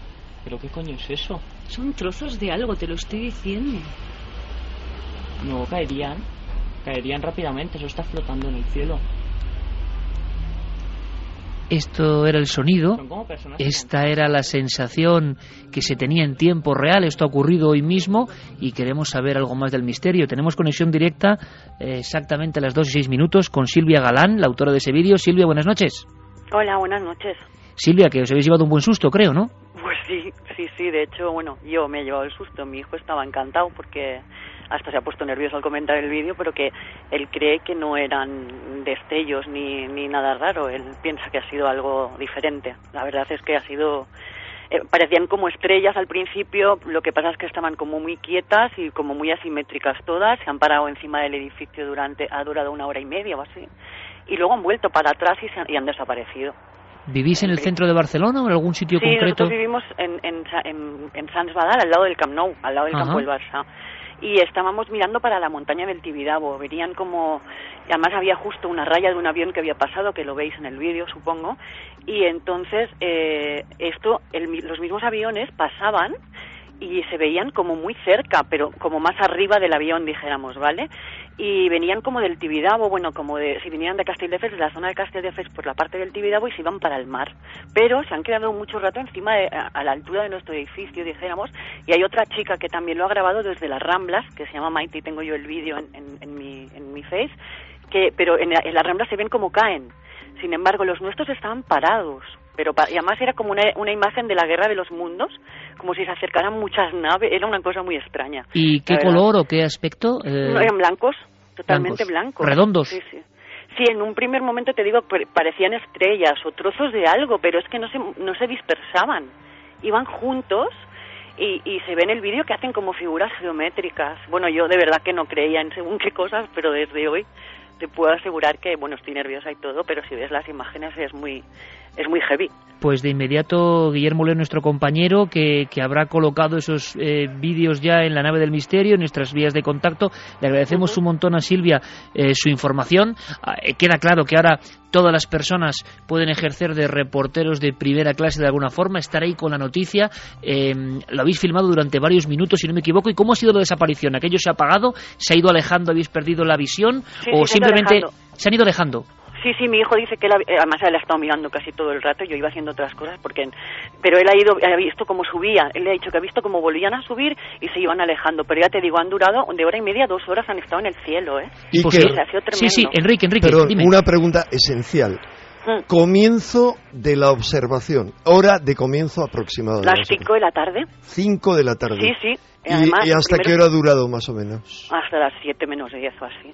¿Pero qué coño es eso? Son trozos de algo, te lo estoy diciendo. No, caerían. Caerían rápidamente, eso está flotando en el cielo. Esto era el sonido, esta era la sensación que se tenía en tiempo real, esto ha ocurrido hoy mismo y queremos saber algo más del misterio. Tenemos conexión directa eh, exactamente a las 2 y 6 minutos con Silvia Galán, la autora de ese vídeo. Silvia, buenas noches. Hola, buenas noches. Silvia, que os habéis llevado un buen susto, creo, ¿no? Pues sí, sí, sí, de hecho, bueno, yo me he llevado el susto, mi hijo estaba encantado porque hasta se ha puesto nervioso al comentar el vídeo, pero que él cree que no eran destellos ni, ni nada raro, él piensa que ha sido algo diferente. La verdad es que ha sido... eh, parecían como estrellas al principio, lo que pasa es que estaban como muy quietas y como muy asimétricas todas, se han parado encima del edificio durante, ha durado una hora y media o así, y luego han vuelto para atrás y, se han- y han desaparecido. ¿Vivís en el centro de Barcelona o en algún sitio Sí, concreto? nosotros vivimos en, en, en, en Sans Badal, al lado del Camp Nou, al lado del Ajá. campo del Barça. Y estábamos mirando para la montaña del Tibidabo. Verían como... Además había justo una raya de un avión que había pasado, que lo veis en el vídeo, supongo. Y entonces, eh, esto, el los mismos aviones pasaban y se veían como muy cerca, pero como más arriba del avión, dijéramos, ¿vale? Y venían como del Tibidabo, bueno, como de, si vinieran de Castelldefels, de la zona de Castelldefels por la parte del Tibidabo y se iban para el mar. Pero se han quedado mucho rato encima, de, a, la altura de nuestro edificio, dijéramos, y hay otra chica que también lo ha grabado desde las Ramblas, que se llama Maite, y tengo yo el vídeo en, en, en mi, en mi face, que, pero en, en las Ramblas se ven como caen. Sin embargo, los nuestros estaban parados. Pero y además era como una, una imagen de la guerra de los mundos, como si se acercaran muchas naves, era una cosa muy extraña. ¿Y qué color o qué aspecto? Eh, No, eran blancos, totalmente blancos. blancos. ¿Redondos? Sí, sí. Sí, en un primer momento te digo, pare- parecían estrellas o trozos de algo, pero es que no se, no se dispersaban. Iban juntos y, y se ve en el vídeo que hacen como figuras geométricas. Bueno, yo de verdad que no creía en según qué cosas, pero desde hoy te puedo asegurar que, bueno, estoy nerviosa y todo, pero si ves las imágenes es muy, es muy heavy. Pues de inmediato Guillermo León, nuestro compañero, que, que habrá colocado esos eh, vídeos ya en la nave del misterio, en nuestras vías de contacto. Le agradecemos un montón a Silvia eh, su información. Ah, eh, queda claro que ahora todas las personas pueden ejercer de reporteros de primera clase de alguna forma, estar ahí con la noticia. Eh, lo habéis filmado durante varios minutos, si no me equivoco. ¿Y cómo ha sido la desaparición? ¿Aquello se ha apagado? ¿Se ha ido alejando? ¿Habéis perdido la visión? Sí, ¿O simplemente alejando. se han ido alejando? Sí, sí, mi hijo dice que él, ha- eh, además él ha estado mirando casi todo el rato, yo iba haciendo otras cosas, porque, pero él ha ido, ha visto cómo subía, él le ha dicho que ha visto cómo volvían a subir y se iban alejando, pero ya te digo, han durado de hora y media, dos horas han estado en el cielo, ¿eh? Y Pues que- sí, se ha sido tremendo. Perdón, una pregunta esencial. Mm. Comienzo de la observación. Hora de comienzo aproximado. Las cinco de la tarde. 5 de la tarde. Sí, sí. ¿Y, Además, y hasta primero- qué hora ha durado más o menos? Hasta las siete menos diez o así.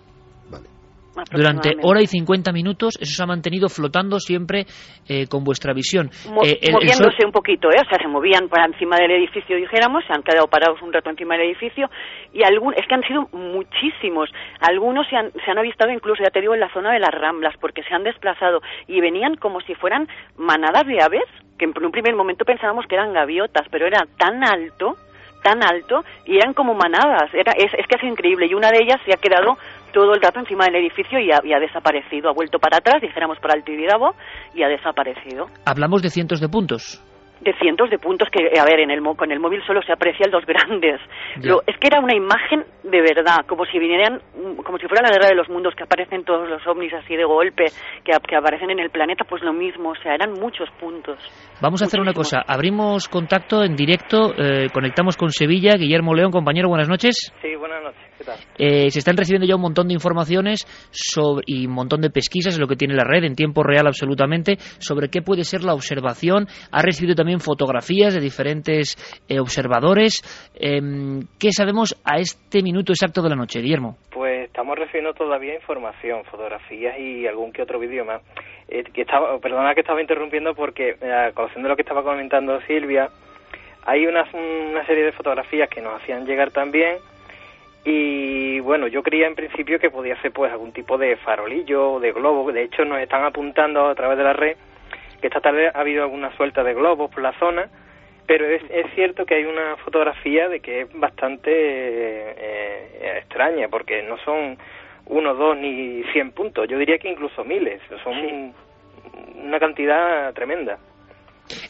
Durante hora y 50 minutos eso se ha mantenido flotando siempre eh, con vuestra visión. Mo- Eh, el- el moviéndose sol- un poquito, ¿eh? O sea, se movían para encima del edificio, dijéramos, se han quedado parados un rato encima del edificio y algún, es que han sido muchísimos. Algunos se han, se han avistado incluso, ya te digo, en la zona de las Ramblas, porque se han desplazado y venían como si fueran manadas de aves, que en un primer momento pensábamos que eran gaviotas, pero era tan alto tan alto y eran como manadas. Era, es, es que es increíble. Y una de ellas se ha quedado todo el rato encima del edificio y ha, y ha desaparecido. Ha vuelto para atrás, dijéramos para el Tibidabo, y ha desaparecido. Hablamos de cientos de puntos. De cientos de puntos que, a ver, en el, mo- con el móvil solo se aprecian los grandes. Lo- es que era una imagen de verdad, como si vinieran, como si fuera la guerra de los mundos, que aparecen todos los ovnis así de golpe, que aparecen en el planeta, pues lo mismo. O sea, eran muchos puntos. Vamos a hacer una cosa. Abrimos contacto en directo, eh, conectamos con Sevilla. Guillermo León, compañero, buenas noches. Sí, buenas noches. ¿Qué tal? Eh, se están recibiendo ya un montón de informaciones sobre, y un montón de pesquisas, es lo que tiene la red, en tiempo real absolutamente, sobre qué puede ser la observación. Ha recibido también fotografías de diferentes eh, observadores. Em, ¿Qué sabemos a este minuto exacto de la noche, Guillermo? Pues estamos recibiendo todavía información, fotografías y algún que otro vídeo más. Eh, que estaba, perdona que estaba interrumpiendo porque, eh, de lo que estaba comentando Silvia, hay una, una serie de fotografías que nos hacían llegar también y bueno, yo creía en principio que podía ser pues algún tipo de farolillo o de globo. De hecho, nos están apuntando a través de la red que esta tarde ha habido alguna suelta de globos por la zona, pero es, es cierto que hay una fotografía de que es bastante eh, eh, extraña, porque no son uno, dos ni cien puntos. Yo diría que incluso miles. Son una cantidad tremenda.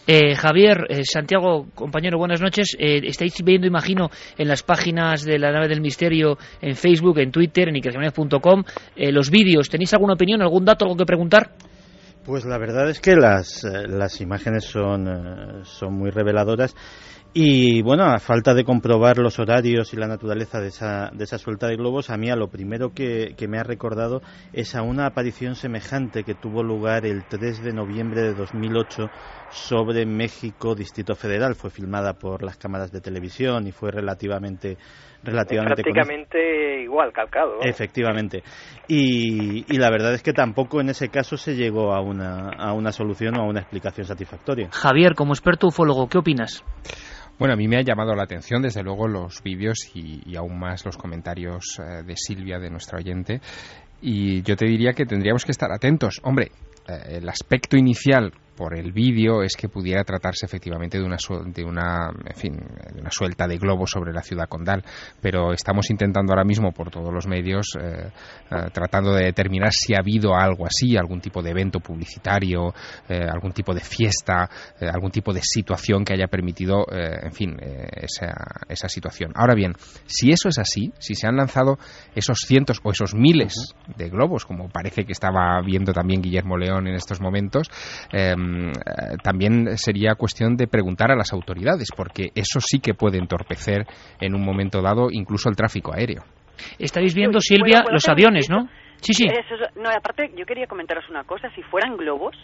Eh, Javier, eh, Santiago, compañero, buenas noches. Eh, estáis viendo, imagino, en las páginas de la nave del misterio, en Facebook, en Twitter, en ikerjimenez.com, eh, los vídeos. ¿Tenéis alguna opinión, algún dato, algo que preguntar? Pues la verdad es que las, eh, las imágenes son, eh, son muy reveladoras y bueno, a falta de comprobar los horarios y la naturaleza de esa, de esa suelta de globos, a mí a lo primero que, que me ha recordado es a una aparición semejante que tuvo lugar el 3 de noviembre de 2008 sobre México, Distrito Federal. Fue filmada por las cámaras de televisión y fue relativamente, relativamente prácticamente igual, calcado. ¿no? Efectivamente. Y, y la verdad es que tampoco en ese caso se llegó a una, a una solución o a una explicación satisfactoria. Javier, como experto ufólogo, ¿qué opinas? Bueno, a mí me ha llamado la atención, desde luego, los vídeos y, y aún más los comentarios eh, de Silvia, de nuestra oyente. Y yo te diría que tendríamos que estar atentos. Hombre, eh, el aspecto inicial por el vídeo es que pudiera tratarse efectivamente de una, de una, en fin, de una suelta de globos sobre la ciudad condal, pero estamos intentando ahora mismo por todos los medios eh, eh, tratando de determinar si ha habido algo así, algún tipo de evento publicitario, eh, algún tipo de fiesta, eh, algún tipo de situación que haya permitido, en fin, esa, esa situación. Ahora bien, si eso es así, si se han lanzado esos cientos o esos miles de globos, como parece que estaba viendo también Guillermo León en estos momentos, eh, también sería cuestión de preguntar a las autoridades, porque eso sí que puede entorpecer en un momento dado incluso el tráfico aéreo. Estáis viendo, Uy, Silvia, ¿puedo- puedo los aviones? ¿no? Sí, sí. Eso es- no, aparte, yo quería comentaros una cosa. Si fueran globos,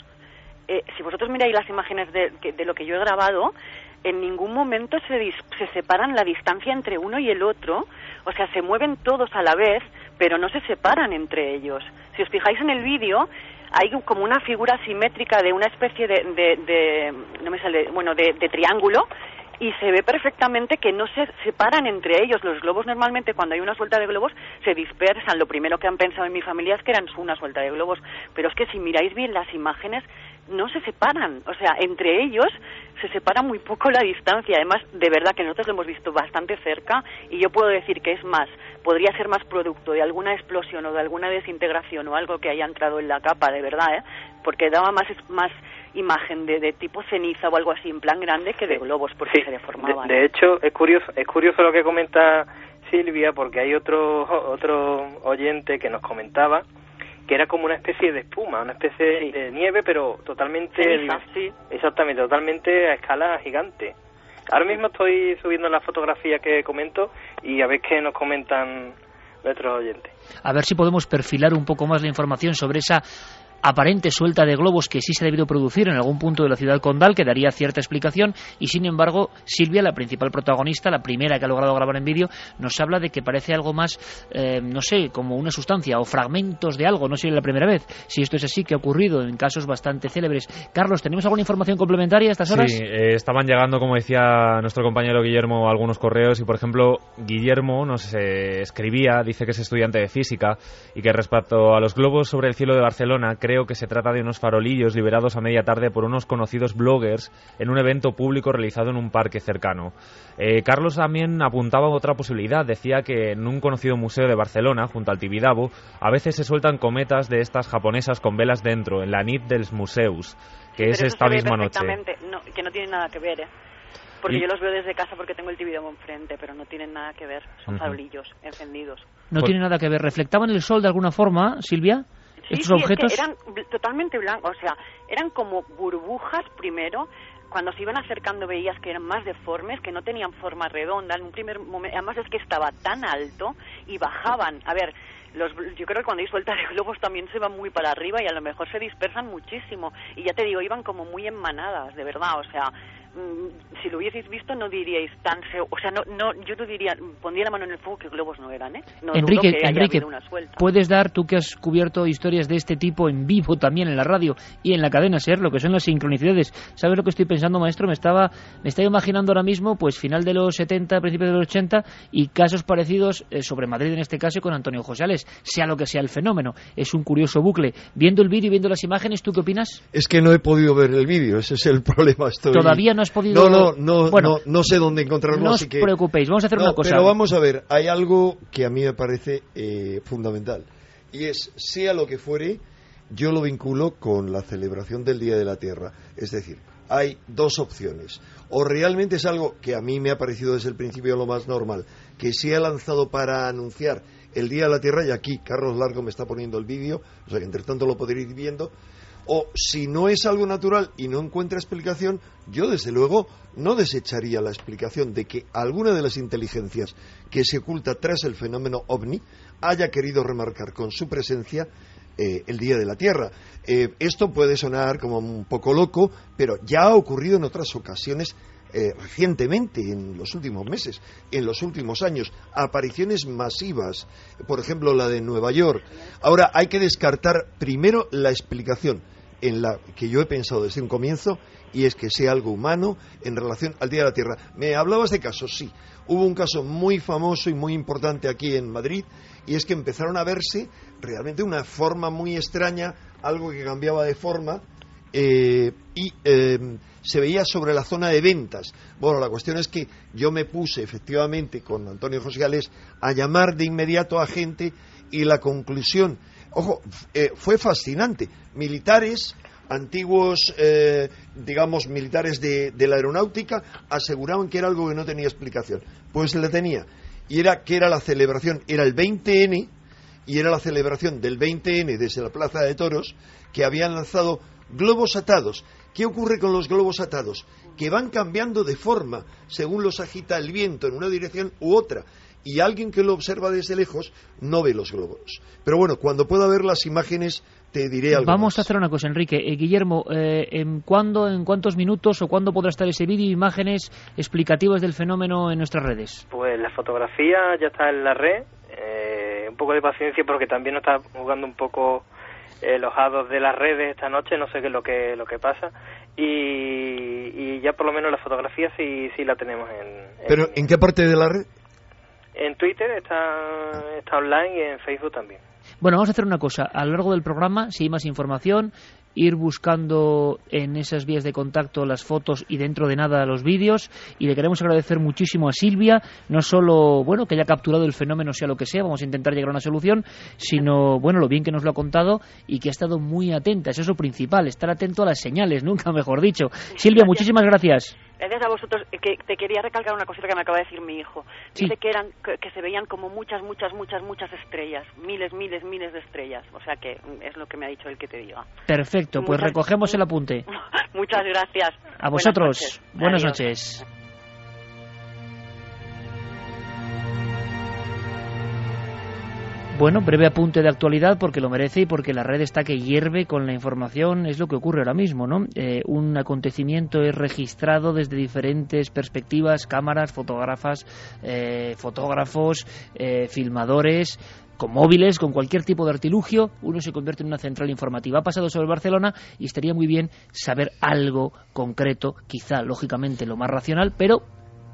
eh, si vosotros miráis las imágenes de, que- de lo que yo he grabado, en ningún momento se, dis- se separan la distancia entre uno y el otro. O sea, se mueven todos a la vez, pero no se separan entre ellos. Si os fijáis en el vídeo, hay como una figura simétrica de una especie de, de- de- no me sale, bueno, de, de triángulo y se ve perfectamente que no se separan entre ellos. Los globos normalmente cuando hay una suelta de globos se dispersan. Lo primero que han pensado en mi familia es que eran una suelta de globos, pero es que si miráis bien las imágenes no se separan, o sea, entre ellos se separa muy poco la distancia. Además, de verdad que nosotros lo hemos visto bastante cerca y yo puedo decir que es más, podría ser más producto de alguna explosión o de alguna desintegración o algo que haya entrado en la capa, de verdad, ¿eh? porque daba más más imagen de, de tipo ceniza o algo así en plan grande que de globos porque se deformaban. De, de hecho, es curioso, es curioso lo que comenta Silvia, porque hay otro, otro oyente que nos comentaba que era como una especie de espuma, una especie de nieve, pero totalmente... Ceniza, sí. Exactamente, totalmente a escala gigante. Ahora mismo estoy subiendo la fotografía que comento y a ver qué nos comentan nuestros oyentes. A ver si podemos perfilar un poco más la información sobre esa aparente suelta de globos que sí se ha debido producir en algún punto de la ciudad condal, que daría cierta explicación, y sin embargo, Silvia, la principal protagonista, la primera que ha logrado grabar en vídeo, nos habla de que parece algo más, eh, no sé, como una sustancia o fragmentos de algo, no sé la primera vez, si esto es así, que ha ocurrido en casos bastante célebres. Carlos, ¿tenemos alguna información complementaria a estas horas? Sí, eh, estaban llegando, como decía nuestro compañero Guillermo, algunos correos y, por ejemplo, Guillermo nos escribía, dice que es estudiante de física y que respecto a los globos sobre el cielo de Barcelona, creo que se trata de unos farolillos liberados a media tarde por unos conocidos bloggers en un evento público realizado en un parque cercano. Eh, Carlos también apuntaba a otra posibilidad. Decía que en un conocido museo de Barcelona, junto al Tibidabo, a veces se sueltan cometas de estas japonesas con velas dentro, en la nit dels museus, que Sí, es esta misma noche. perfectamente, no, que no tiene nada que ver, ¿eh? Porque Y- yo los veo desde casa porque tengo el Tibidabo enfrente, pero no tienen nada que ver. Son Ujú. farolillos encendidos. No tiene nada que ver. ¿Reflectaban el sol de alguna forma, Silvia? Sí, ¿Estos sí, es que objetos? eran totalmente blancos, o sea, eran como burbujas primero. Cuando se iban acercando veías que eran más deformes, que no tenían forma redonda. En un primer momento, además es que estaba tan alto y bajaban. A ver, los, yo creo que cuando hay suelta de globos también se van muy para arriba y a lo mejor se dispersan muchísimo. Y ya te digo, iban como muy en manadas, de verdad. O sea, si lo hubieseis visto no diríais tan seg- o sea no no yo no diría pondría la mano en el fuego que globos no eran eh no Enrique, que Enrique, una puedes dar, tú que has cubierto historias de este tipo en vivo también en la radio y en la cadena SER, lo que son las sincronicidades. ¿Sabes lo que estoy pensando, maestro? Me estaba, me estaba imaginando ahora mismo, pues final de los 70, principios de los 80 y casos parecidos eh, sobre Madrid en este caso y con Antonio Josales, sea lo que sea el fenómeno. Es un curioso bucle. Viendo el vídeo y viendo las imágenes, ¿tú qué opinas? Es que no he podido ver el vídeo, ese es el problema. Estoy... Todavía no has podido- No, no, no, Bueno, no, no sé dónde encontrarlo, no os así que... preocupéis, vamos a hacer No, una cosa. Pero vamos a ver, hay algo que a mí me parece eh, fundamental, y es, sea lo que fuere, yo lo vinculo con la celebración del Día de la Tierra. Es decir, hay dos opciones. O realmente es algo que a mí me ha parecido desde el principio lo más normal, que se ha lanzado para anunciar el Día de la Tierra, y aquí Carlos Largo me está poniendo el vídeo, o sea que entre tanto lo podréis ir viendo, o si no es algo natural y no encuentra explicación, yo desde luego no desecharía la explicación de que alguna de las inteligencias que se oculta tras el fenómeno ovni haya querido remarcar con su presencia eh, el Día de la Tierra. Eh, esto puede sonar como un poco loco, pero ya ha ocurrido en otras ocasiones eh, recientemente, en los últimos meses, en los últimos años, apariciones masivas, por ejemplo la de Nueva York. Ahora hay que descartar primero la explicación en la que yo he pensado desde un comienzo y es que sea algo humano en relación al Día de la Tierra. ¿Me hablabas de casos? Sí. Hubo un caso muy famoso y muy importante aquí en Madrid y es que empezaron a verse realmente una forma muy extraña, algo que cambiaba de forma eh, y eh, se veía sobre la zona de ventas. Bueno, la cuestión es que yo me puse efectivamente con Antonio José Gales a llamar de inmediato a gente y la conclusión, ojo, eh, fue fascinante. Militares, antiguos, eh, digamos, militares de, de la aeronáutica aseguraban que era algo que no tenía explicación. Pues la tenía. Y era que era la celebración, era el 20N, y era la celebración del 20N desde la Plaza de Toros, que habían lanzado globos atados. ¿Qué ocurre con los globos atados? Que van cambiando de forma según los agita el viento en una dirección u otra. Y alguien que lo observa desde lejos no ve los globos. Pero bueno, cuando pueda ver las imágenes te diré algo. Vamos más. a hacer una cosa, Enrique. Eh, Guillermo, eh, ¿en cuándo, en cuántos minutos o cuándo podrá estar ese vídeo, imágenes explicativas del fenómeno en nuestras redes? Pues la fotografía ya está en la red. eh, un poco de paciencia porque también nos está jugando un poco eh, los hados de las redes esta noche. No sé qué es lo que, lo que pasa. Y, y ya por lo menos la fotografía sí, sí la tenemos en, en, Pero ¿en qué parte de la red? en Twitter, está, está online y en Facebook también. Bueno, vamos a hacer una cosa. A lo largo del programa, si hay más información, ir buscando en esas vías de contacto las fotos y dentro de nada los vídeos y le queremos agradecer muchísimo a Silvia, no solo bueno que haya capturado el fenómeno sea lo que sea, vamos a intentar llegar a una solución, sino bueno lo bien que nos lo ha contado y que ha estado muy atenta, eso es lo principal, estar atento a las señales, nunca mejor dicho. Silvia, muchísimas gracias. Gracias a vosotros. Eh, Que te quería recalcar una cosita que me acaba de decir mi hijo. Sí. Dice que eran que, que se veían como muchas, muchas, muchas, muchas estrellas, miles, miles, miles de estrellas. O sea que mm, es lo que me ha dicho el que te diga. Perfecto, pues recogemos el apunte. Muchas gracias. A vosotros, Buenas buenas noches. Bueno, breve apunte de actualidad porque lo merece y porque la red está que hierve con la información, es lo que ocurre ahora mismo, ¿no? Eh, un acontecimiento es registrado desde diferentes perspectivas, cámaras, fotógrafas, eh, fotógrafos, eh, filmadores, con móviles, con cualquier tipo de artilugio, uno se convierte en una central informativa. Ha pasado sobre Barcelona y estaría muy bien saber algo concreto, quizá lógicamente lo más racional, pero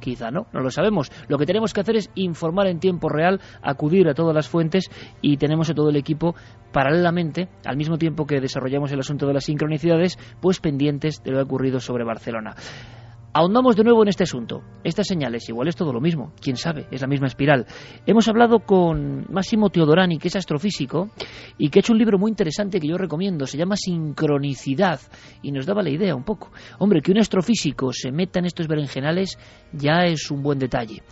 Quizá no, no lo sabemos. Lo que tenemos que hacer es informar en tiempo real, acudir a todas las fuentes y tenemos a todo el equipo paralelamente, al mismo tiempo que desarrollamos el asunto de las sincronicidades, pues pendientes de lo que ha ocurrido sobre Barcelona. Ahondamos de nuevo en este asunto. Estas señales, igual es todo lo mismo, quién sabe, es la misma espiral. Hemos hablado con Máximo Teodorani, que es astrofísico, y que ha hecho un libro muy interesante que yo recomiendo, se llama Sincronicidad, y nos daba la idea un poco. Hombre, que un astrofísico se meta en estos berenjenales ya es un buen detalle.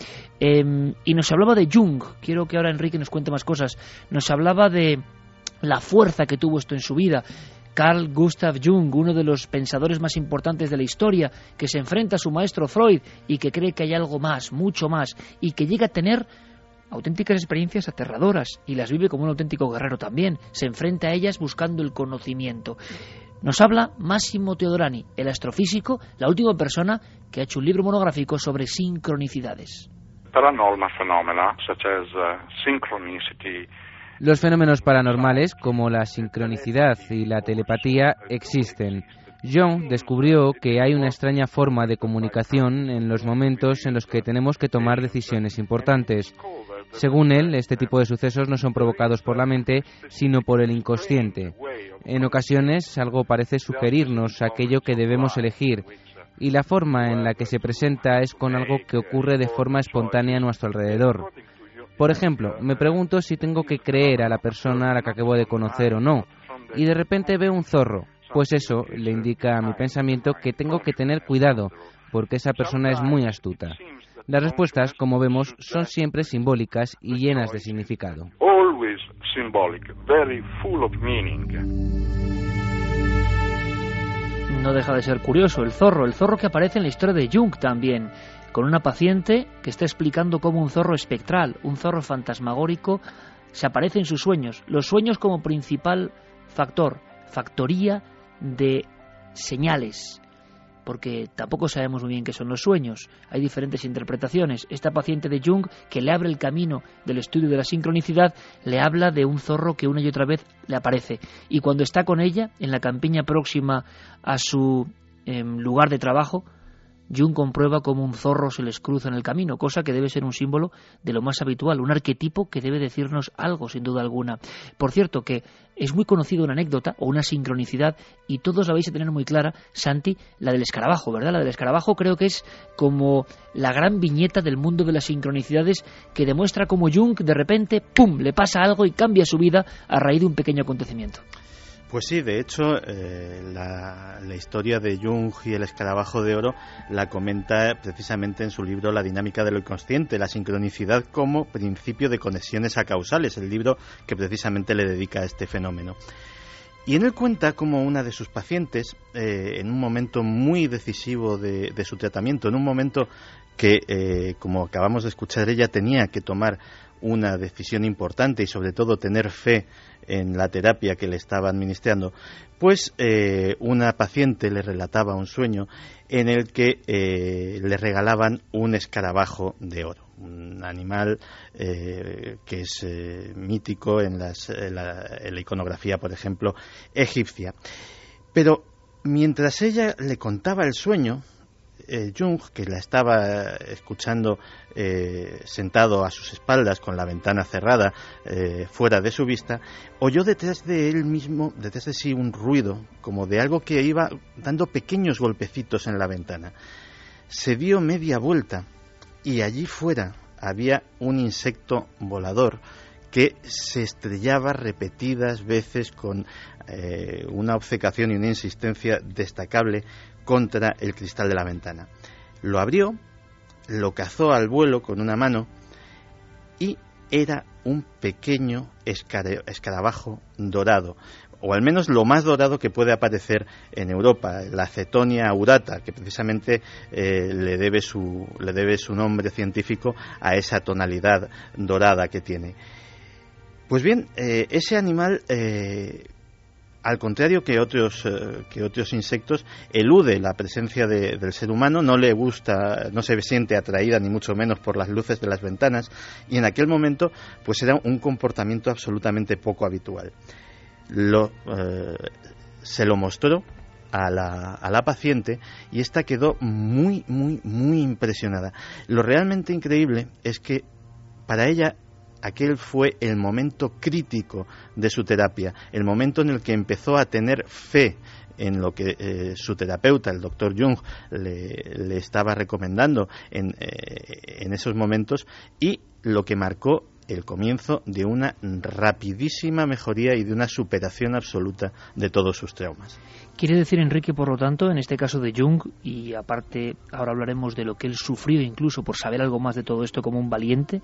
Em, y nos hablaba de Jung, quiero que ahora Enrique nos cuente más cosas, nos hablaba de la fuerza que tuvo esto en su vida. Carl Gustav Jung, uno de los pensadores más importantes de la historia, que se enfrenta a su maestro Freud y que cree que hay algo más, mucho más, y que llega a tener auténticas experiencias aterradoras y las vive como un auténtico guerrero también. Se enfrenta a ellas buscando el conocimiento. Nos habla Massimo Teodorani, el astrofísico, la última persona que ha hecho un libro monográfico sobre sincronicidades. such as uh, synchronicity Los fenómenos paranormales, como la sincronicidad y la telepatía, existen. Jung descubrió que hay una extraña forma de comunicación en los momentos en los que tenemos que tomar decisiones importantes. Según él, este tipo de sucesos no son provocados por la mente, sino por el inconsciente. En ocasiones, algo parece sugerirnos aquello que debemos elegir, y la forma en la que se presenta es con algo que ocurre de forma espontánea a nuestro alrededor. Por ejemplo, me pregunto si tengo que creer a la persona a la que acabo de conocer o no, y de repente veo un zorro, pues eso le indica a mi pensamiento que tengo que tener cuidado, porque esa persona es muy astuta. Las respuestas, como vemos, son siempre simbólicas y llenas de significado. always symbolic. Very full of meaning. No deja de ser curioso, el zorro, el zorro que aparece en la historia de Jung también, con una paciente que está explicando cómo un zorro espectral, un zorro fantasmagórico, se aparece en sus sueños. Los sueños como principal factor, factoría de señales, porque tampoco sabemos muy bien qué son los sueños. Hay diferentes interpretaciones. Esta paciente de Jung, que le abre el camino del estudio de la sincronicidad, le habla de un zorro que una y otra vez le aparece. Y cuando está con ella, en la campiña próxima a su em, lugar de trabajo, Jung comprueba cómo un zorro se les cruza en el camino, cosa que debe ser un símbolo de lo más habitual, un arquetipo que debe decirnos algo, sin duda alguna. Por cierto, que es muy conocido una anécdota o una sincronicidad, y todos la vais a tener muy clara, Santi, la del escarabajo, ¿verdad? La del escarabajo creo que es como la gran viñeta del mundo de las sincronicidades que demuestra cómo Jung de repente, ¡pum!, le pasa algo y cambia su vida a raíz de un pequeño acontecimiento. Pues sí, de hecho, eh, la, historia de Jung y el escarabajo de oro la comenta precisamente en su libro La dinámica de lo inconsciente, la sincronicidad como principio de conexiones a causales, el libro que precisamente le dedica a este fenómeno. Y en él cuenta como una de sus pacientes, eh, en un momento muy decisivo de, de su tratamiento, en un momento que, eh, como acabamos de escuchar, ella tenía que tomar una decisión importante y sobre todo tener fe en la terapia que le estaba administrando, pues eh, una paciente le relataba un sueño en el que eh, le regalaban un escarabajo de oro, un animal eh, que es mítico en, las- en la, en la iconografía, por ejemplo, egipcia. Pero mientras ella le contaba el sueño, eh, Jung, que la estaba escuchando eh, sentado a sus espaldas con la ventana cerrada eh, fuera de su vista, oyó detrás de él mismo, detrás de sí, un ruido, como de algo que iba dando pequeños golpecitos en la ventana. Se dio media vuelta y allí fuera había un insecto volador que se estrellaba repetidas veces con una obcecación y una insistencia destacable contra el cristal de la ventana. Lo abrió, lo cazó al vuelo con una mano y era un pequeño escarabajo dorado, o al menos lo más dorado que puede aparecer en Europa, la Cetonia aurata, que precisamente eh, le, debe su, nombre científico a esa tonalidad dorada que tiene. Pues bien, eh, ese animal eh, al contrario que otros, eh, que otros insectos, elude la presencia del ser humano, no le gusta, no se siente atraída ni mucho menos por las luces de las ventanas y en aquel momento pues era un comportamiento absolutamente poco habitual. Lo, eh, se lo mostró a la, a la, paciente y ésta quedó muy, muy, muy impresionada. Lo realmente increíble es que para ella aquel fue el momento crítico de su terapia, el momento en el que empezó a tener fe en lo que eh, su terapeuta, el doctor Jung, le, estaba recomendando en, eh, en esos momentos y lo que marcó el comienzo de una rapidísima mejoría y de una superación absoluta de todos sus traumas. Quiere decir, Enrique, por lo tanto, en este caso de Jung, y aparte ahora hablaremos de lo que él sufrió incluso por saber algo más de todo esto como un valiente,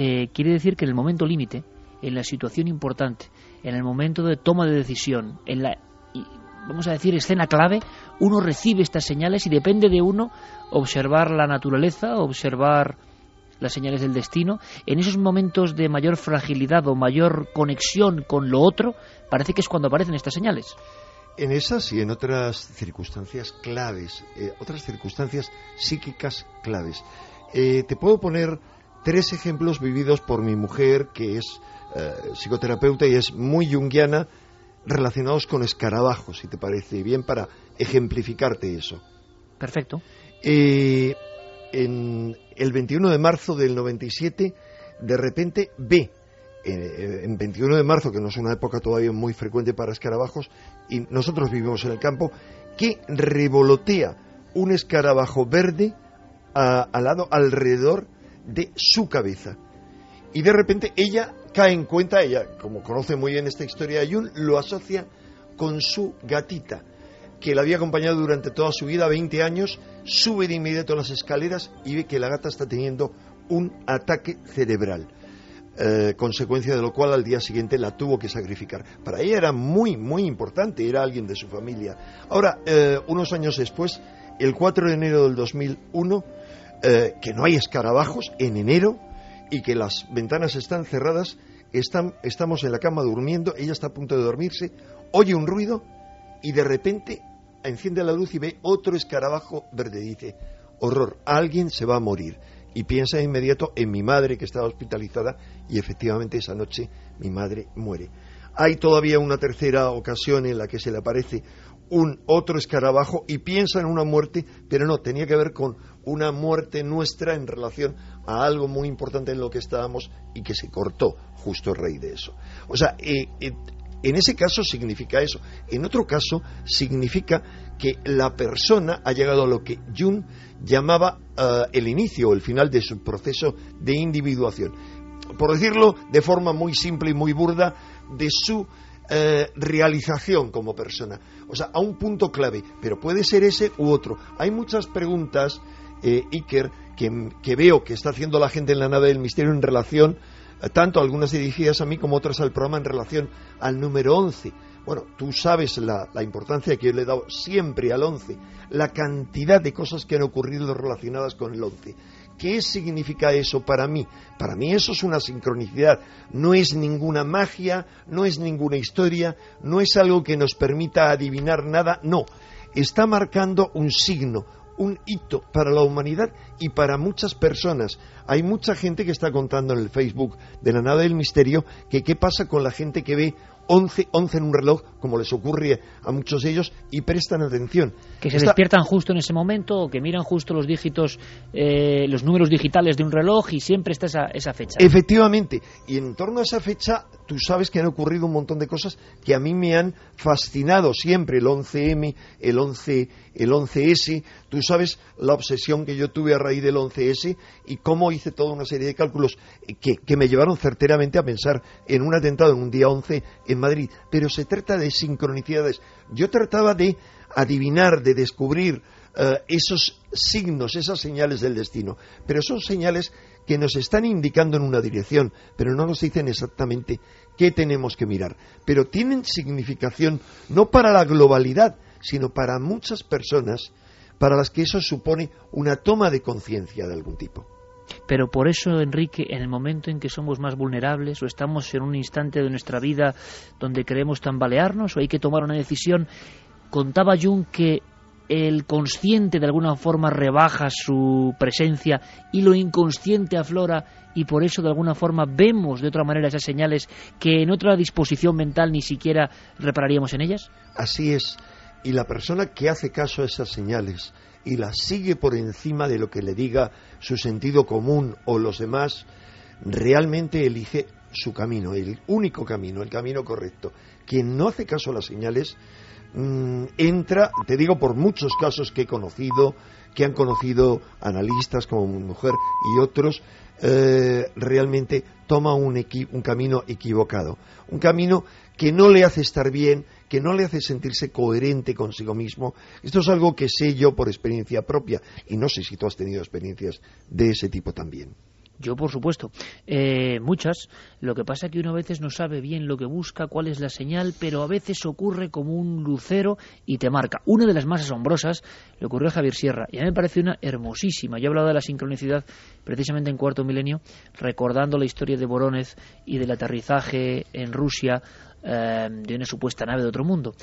eh, quiere decir que en el momento límite, en la situación importante, en el momento de toma de decisión, en la, vamos a decir, escena clave, uno recibe estas señales y depende de uno observar la naturaleza, observar las señales del destino, en esos momentos de mayor fragilidad o mayor conexión con lo otro, parece que es cuando aparecen estas señales. En esas y en otras circunstancias claves, eh, otras circunstancias psíquicas claves. Eh, te puedo poner tres ejemplos vividos por mi mujer, que es eh, psicoterapeuta y es muy junguiana, relacionados con escarabajos, si te parece bien, para ejemplificarte eso. Perfecto en el 21 de marzo del 97, de repente ve, eh, en 21 de marzo, que no es una época todavía muy frecuente para escarabajos, y nosotros vivimos en el campo, que revolotea un escarabajo verde al lado, alrededor de su cabeza. Y de repente ella cae en cuenta, ella, como conoce muy bien esta historia de Jun, lo asocia con su gatita que la había acompañado durante toda su vida, 20 años, sube de inmediato las escaleras y ve que la gata está teniendo un ataque cerebral. Eh, consecuencia de lo cual al día siguiente la tuvo que sacrificar. Para ella era muy, muy importante, era alguien de su familia. Ahora, eh, unos años después, el 4 de enero del 2001, eh, que no hay escarabajos en enero y que las ventanas están cerradas, están, estamos en la cama durmiendo, ella está a punto de dormirse, oye un ruido y de repente enciende la luz y ve otro escarabajo verde. Dice, horror, alguien se va a morir. Y piensa de inmediato en mi madre que estaba hospitalizada y efectivamente esa noche mi madre muere. Hay todavía una tercera ocasión en la que se le aparece un otro escarabajo y piensa en una muerte, pero no, tenía que ver con una muerte nuestra en relación a algo muy importante en lo que estábamos y que se cortó justo el rey de eso. O sea, eh, eh, en ese caso significa eso. En otro caso significa que la persona ha llegado a lo que Jung llamaba eh, el inicio o el final de su proceso de individuación. Por decirlo de forma muy simple y muy burda, de su eh, realización como persona. O sea, a un punto clave. Pero puede ser ese u otro. Hay muchas preguntas, eh, Iker, que, que veo que está haciendo la gente en la nave del misterio en relación tanto algunas dirigidas a mí como otras al programa en relación al número 11. Bueno, tú sabes la, importancia que yo le he dado siempre al 11, la cantidad de cosas que han ocurrido relacionadas con el 11. ¿Qué significa eso para mí? Para mí eso es una sincronicidad, no es ninguna magia, no es ninguna historia, no es algo que nos permita adivinar nada, no, está marcando un signo, un hito para la humanidad y para muchas personas. Hay mucha gente que está contando en el Facebook de la nada del misterio que qué pasa con la gente que ve 11, 11 en un reloj, como les ocurre a muchos de ellos, y prestan atención. Que se despiertan justo en ese momento o que miran justo los dígitos, eh, los números digitales de un reloj y siempre está esa, esa fecha. Efectivamente, y en torno a esa fecha tú sabes que han ocurrido un montón de cosas que a mí me han fascinado siempre, el 11M, el 11, el 11S, tú sabes la obsesión que yo tuve a raíz del 11S y cómo hice toda una serie de cálculos que, que me llevaron certeramente a pensar en un atentado en un día 11 en Madrid, pero se trata de sincronicidades. Yo trataba de adivinar, de descubrir eh, esos signos, esas señales del destino, pero son señales que nos están indicando en una dirección, pero no nos dicen exactamente qué tenemos que mirar. Pero tienen significación no para la globalidad, sino para muchas personas para las que eso supone una toma de conciencia de algún tipo. Pero por eso, Enrique, en el momento en que somos más vulnerables o estamos en un instante de nuestra vida donde queremos tambalearnos o hay que tomar una decisión, contaba Jung que el consciente de alguna forma rebaja su presencia y lo inconsciente aflora y por eso de alguna forma vemos de otra manera esas señales que en otra disposición mental ni siquiera repararíamos en ellas? Así es. Y la persona que hace caso a esas señales y las sigue por encima de lo que le diga su sentido común o los demás, realmente elige su camino, el único camino, el camino correcto. Quien no hace caso a las señales mm, entra, te digo por muchos casos que he conocido, que han conocido analistas como mi mujer y otros, eh, realmente toma un, un camino equivocado, un camino que no le hace estar bien, que no le hace sentirse coherente consigo mismo. Esto es algo que sé yo por experiencia propia y no sé si tú has tenido experiencias de ese tipo también. Yo, por supuesto, eh, muchas. Lo que pasa es que uno a veces no sabe bien lo que busca, cuál es la señal, pero a veces ocurre como un lucero y te marca. Una de las más asombrosas le ocurrió a Javier Sierra y a mí me parece una hermosísima. Yo he hablado de la sincronicidad precisamente en Cuarto Milenio, recordando la historia de Boronez y del aterrizaje en Rusia eh, de una supuesta nave de otro mundo.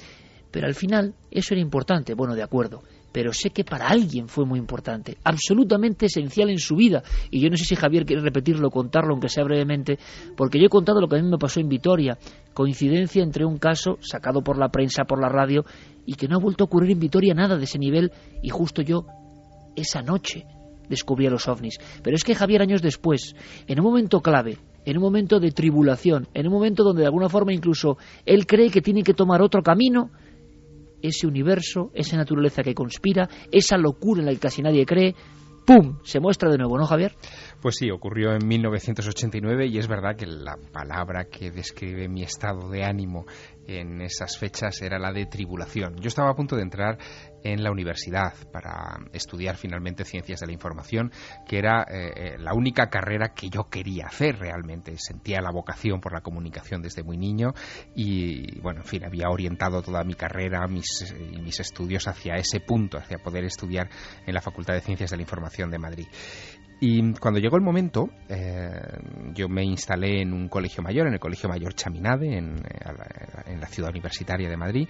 Pero al final eso era importante, bueno, de acuerdo, pero sé que para alguien fue muy importante, absolutamente esencial en su vida. Y yo no sé si Javier quiere repetirlo, contarlo, aunque sea brevemente, porque yo he contado lo que a mí me pasó en Vitoria, coincidencia entre un caso sacado por la prensa, por la radio, y que no ha vuelto a ocurrir en Vitoria nada de ese nivel, y justo yo, esa noche, descubrí a los ovnis. Pero es que Javier años después, en un momento clave, en un momento de tribulación, en un momento donde de alguna forma incluso él cree que tiene que tomar otro camino, ese universo, esa naturaleza que conspira, esa locura en la que casi nadie cree, ¡pum! se muestra de nuevo, ¿no, Javier? Pues sí, ocurrió en 1989 y es verdad que la palabra que describe mi estado de ánimo en esas fechas era la de tribulación. Yo estaba a punto de entrar en la universidad para estudiar finalmente ciencias de la información, que era eh, eh, la única carrera que yo quería hacer realmente. Sentía la vocación por la comunicación desde muy niño y, bueno, en fin, había orientado toda mi carrera mis, y mis estudios hacia ese punto, hacia poder estudiar en la Facultad de Ciencias de la Información de Madrid. Y cuando llegó el momento, eh, yo me instalé en un colegio mayor, en el Colegio Mayor Chaminade, en, en la ciudad universitaria de Madrid,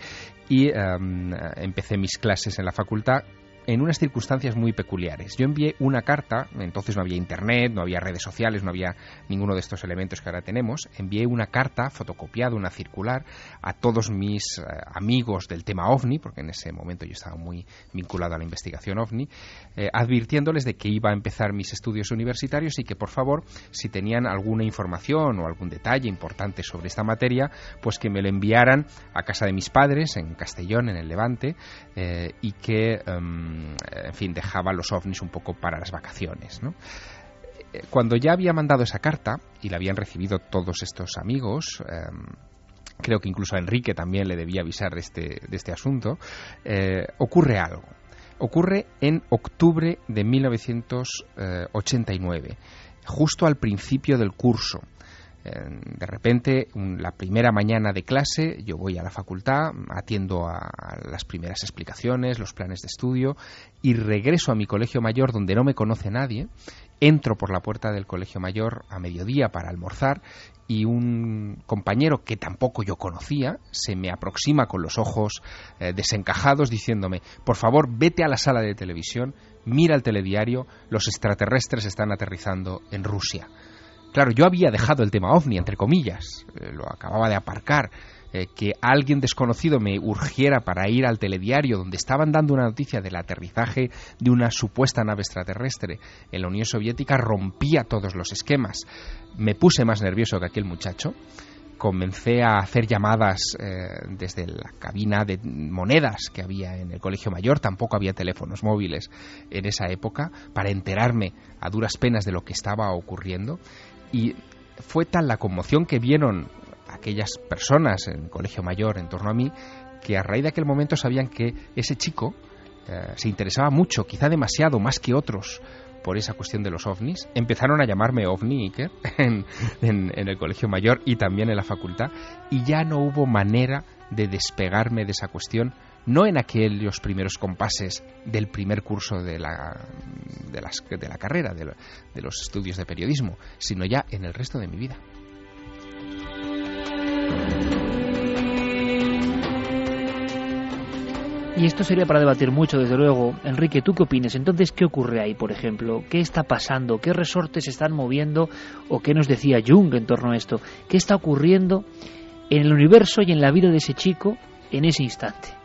y em, empecé mis clases en la facultad en unas circunstancias muy peculiares. Yo envié una carta, entonces no había internet, no había redes sociales, no había ninguno de estos elementos que ahora tenemos, envié una carta fotocopiada, una circular, a todos mis eh, amigos del tema OVNI, porque en ese momento yo estaba muy vinculado a la investigación OVNI, eh, advirtiéndoles de que iba a empezar mis estudios universitarios y que por favor, si tenían alguna información o algún detalle importante sobre esta materia, pues que me lo enviaran a casa de mis padres, en Castellón, en el Levante, eh, y que... Em, en fin, dejaba los ovnis un poco para las vacaciones, eh, Cuando ya había mandado esa carta y la habían recibido todos estos amigos, em, creo que incluso a Enrique también le debía avisar de este, este asunto, eh, ocurre algo. Ocurre en octubre de 1989, justo al principio del curso de repente, la primera mañana de clase, yo voy a la facultad, atiendo a las primeras explicaciones, los planes de estudio, y regreso a mi colegio mayor donde no me conoce nadie. Entro por la puerta del colegio mayor a mediodía para almorzar y un compañero que tampoco yo conocía se me aproxima con los ojos eh, desencajados diciéndome, por favor, vete a la sala de televisión, mira el telediario, los extraterrestres están aterrizando en Rusia. Claro, yo había dejado el tema ovni, entre comillas, eh, lo acababa de aparcar. eh, que alguien desconocido me urgiera para ir al telediario donde estaban dando una noticia del aterrizaje de una supuesta nave extraterrestre en la Unión Soviética rompía todos los esquemas. Me puse más nervioso que aquel muchacho comencé a hacer llamadas eh, desde la cabina de monedas que había en el colegio mayor, tampoco había teléfonos móviles en esa época, para enterarme a duras penas de lo que estaba ocurriendo. Y fue tal la conmoción que vieron aquellas personas en el colegio mayor en torno a mí, que a raíz de aquel momento sabían que ese chico eh, se interesaba mucho, quizá demasiado, más que otros, por esa cuestión de los ovnis. Empezaron a llamarme ovni Iker en, en, el colegio mayor y también en la facultad y ya no hubo manera de despegarme de esa cuestión, no en aquellos primeros compases del primer curso de la, de las, de la carrera, de, de los estudios de periodismo, sino ya en el resto de mi vida. Y esto sería para debatir mucho, desde luego. Enrique, ¿tú qué opinas? Entonces, ¿qué ocurre ahí, por ejemplo? ¿Qué está pasando? ¿Qué resortes están moviendo? ¿O qué nos decía Jung en torno a esto? ¿Qué está ocurriendo en el universo y en la vida de ese chico en ese instante?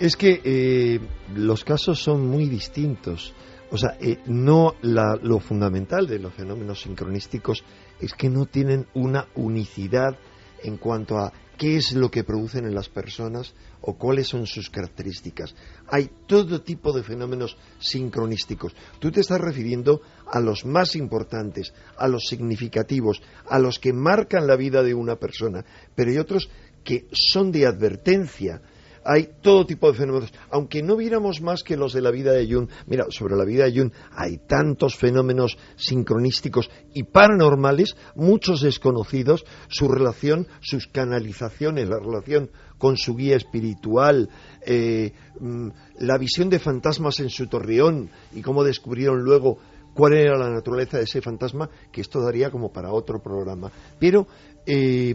Es que eh, los casos son muy distintos. O sea, eh, no lo fundamental de los fenómenos sincronísticos es que no tienen una unicidad en cuanto a qué es lo que producen en las personas o cuáles son sus características. Hay todo tipo de fenómenos sincronísticos. Tú te estás refiriendo a los más importantes, a los significativos, a los que marcan la vida de una persona, pero hay otros que son de advertencia, hay todo tipo de fenómenos. Aunque no viéramos más que los de la vida de Jung, mira, sobre la vida de Jung hay tantos fenómenos sincronísticos y paranormales, muchos desconocidos, su relación, sus canalizaciones, la relación con su guía espiritual, eh, mm, la visión de fantasmas en su torreón y cómo descubrieron luego cuál era la naturaleza de ese fantasma, que esto daría como para otro programa. Pero eh,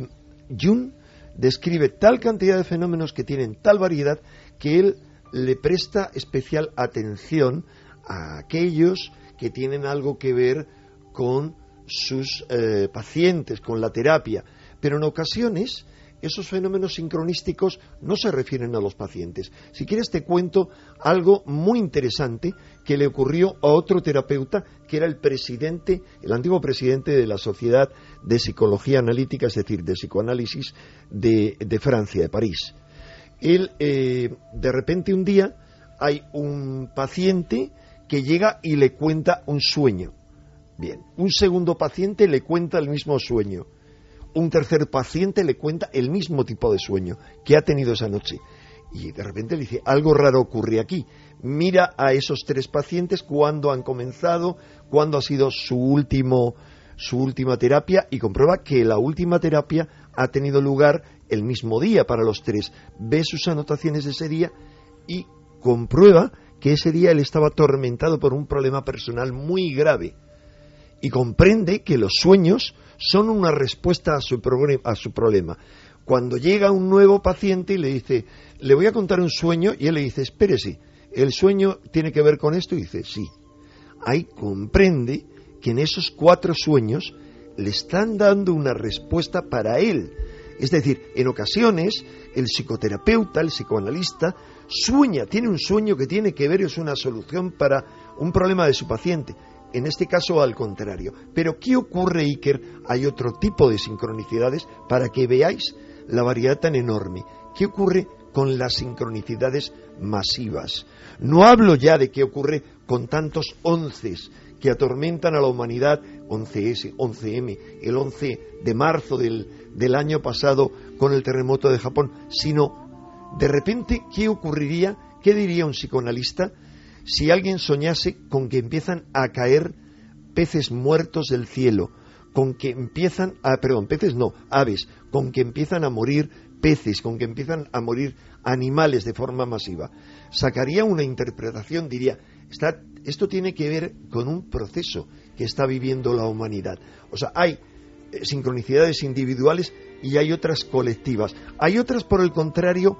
Jung describe tal cantidad de fenómenos que tienen tal variedad que él le presta especial atención a aquellos que tienen algo que ver con sus eh, pacientes, con la terapia. Pero en ocasiones esos fenómenos sincronísticos no se refieren a los pacientes. Si quieres te cuento algo muy interesante que le ocurrió a otro terapeuta que era el presidente, el antiguo presidente de la Sociedad de Psicología Analítica, es decir, de psicoanálisis de, Francia, de París. Él, eh, de repente un día, hay un paciente que llega y le cuenta un sueño. Bien, un segundo paciente le cuenta el mismo sueño. Un tercer paciente le cuenta el mismo tipo de sueño que ha tenido esa noche. Y de repente le dice, algo raro ocurre aquí. Mira a esos tres pacientes cuándo han comenzado, cuándo ha sido su último su última terapia y comprueba que la última terapia ha tenido lugar el mismo día para los tres. Ve sus anotaciones ese día y comprueba que ese día él estaba atormentado por un problema personal muy grave y comprende que los sueños son una respuesta a su, a su problema. Cuando llega un nuevo paciente y le dice, le voy a contar un sueño, y él le dice, espérese, ¿el sueño tiene que ver con esto? Y dice, sí. Ahí comprende que en esos cuatro sueños le están dando una respuesta para él. Es decir, en ocasiones el psicoterapeuta, el psicoanalista, sueña, tiene un sueño que tiene que ver, es una solución para un problema de su paciente. En este caso, al contrario. Pero, ¿qué ocurre, Iker? Hay otro tipo de sincronicidades para que veáis la variedad tan enorme. ¿Qué ocurre con las sincronicidades masivas? No hablo ya de qué ocurre con tantos onces que atormentan a la humanidad, 11S, 11M, el 11 de marzo del, del año pasado con el terremoto de Japón, sino de repente, ¿qué ocurriría? ¿Qué diría un psicoanalista si alguien soñase con que empiezan a caer peces muertos del cielo, con que empiezan a, perdón, peces no, aves, con que empiezan a morir peces, con que empiezan a morir animales de forma masiva. Sacaría una interpretación, diría, está esto tiene que ver con un proceso que está viviendo la humanidad. O sea, hay eh, sincronicidades individuales y hay otras colectivas. Hay otras, por el contrario,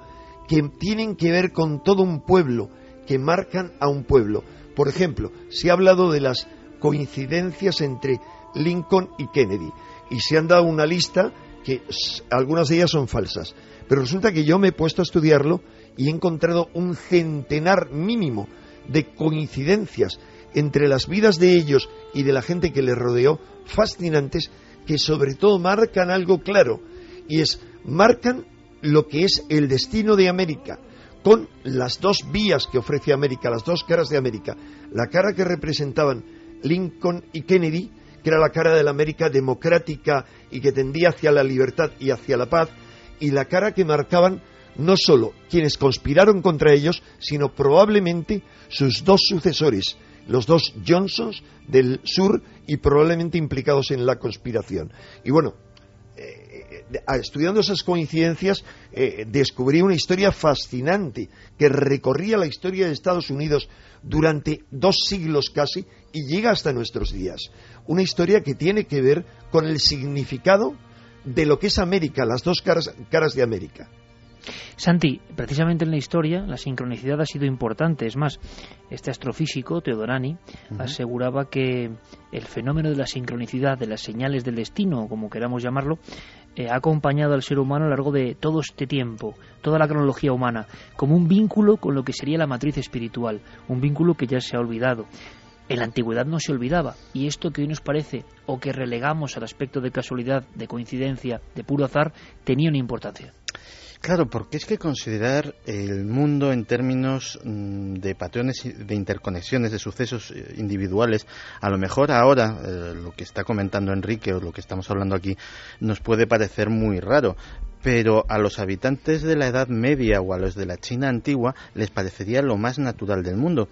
que tienen que ver con todo un pueblo, que marcan a un pueblo. Por ejemplo, se ha hablado de las coincidencias entre Lincoln y Kennedy y se han dado una lista que algunas de ellas son falsas. Pero resulta que yo me he puesto a estudiarlo y he encontrado un centenar mínimo de coincidencias entre las vidas de ellos y de la gente que les rodeó, fascinantes, que sobre todo marcan algo claro, y es, marcan lo que es el destino de América, con las dos vías que ofrece América, las dos caras de América, la cara que representaban Lincoln y Kennedy, que era la cara de la América democrática y que tendía hacia la libertad y hacia la paz, y la cara que marcaban no solo quienes conspiraron contra ellos, sino probablemente sus dos sucesores, los dos Johnsons del sur y probablemente implicados en la conspiración. Y bueno, estudiando esas coincidencias, eh, descubrí una historia fascinante que recorría la historia de Estados Unidos durante dos siglos casi y llega hasta nuestros días. Una historia que tiene que ver con el significado de lo que es América, las dos caras, caras de América. Santi, precisamente en la historia la sincronicidad ha sido importante. Es más, este astrofísico, Teodorani, aseguraba que el fenómeno de la sincronicidad, de las señales del destino, como queramos llamarlo, eh, ha acompañado al ser humano a lo largo de todo este tiempo, toda la cronología humana, como un vínculo con lo que sería la matriz espiritual, un vínculo que ya se ha olvidado. En la antigüedad no se olvidaba, y esto que hoy nos parece, o que relegamos al aspecto de casualidad, de coincidencia, de puro azar, tenía una importancia. Claro, porque es que considerar el mundo en términos mm, de patrones de interconexiones, de sucesos eh, individuales, a lo mejor ahora eh, lo que está comentando Enrique o lo que estamos hablando aquí nos puede parecer muy raro, pero a los habitantes de la Edad Media o a los de la China antigua les parecería lo más natural del mundo.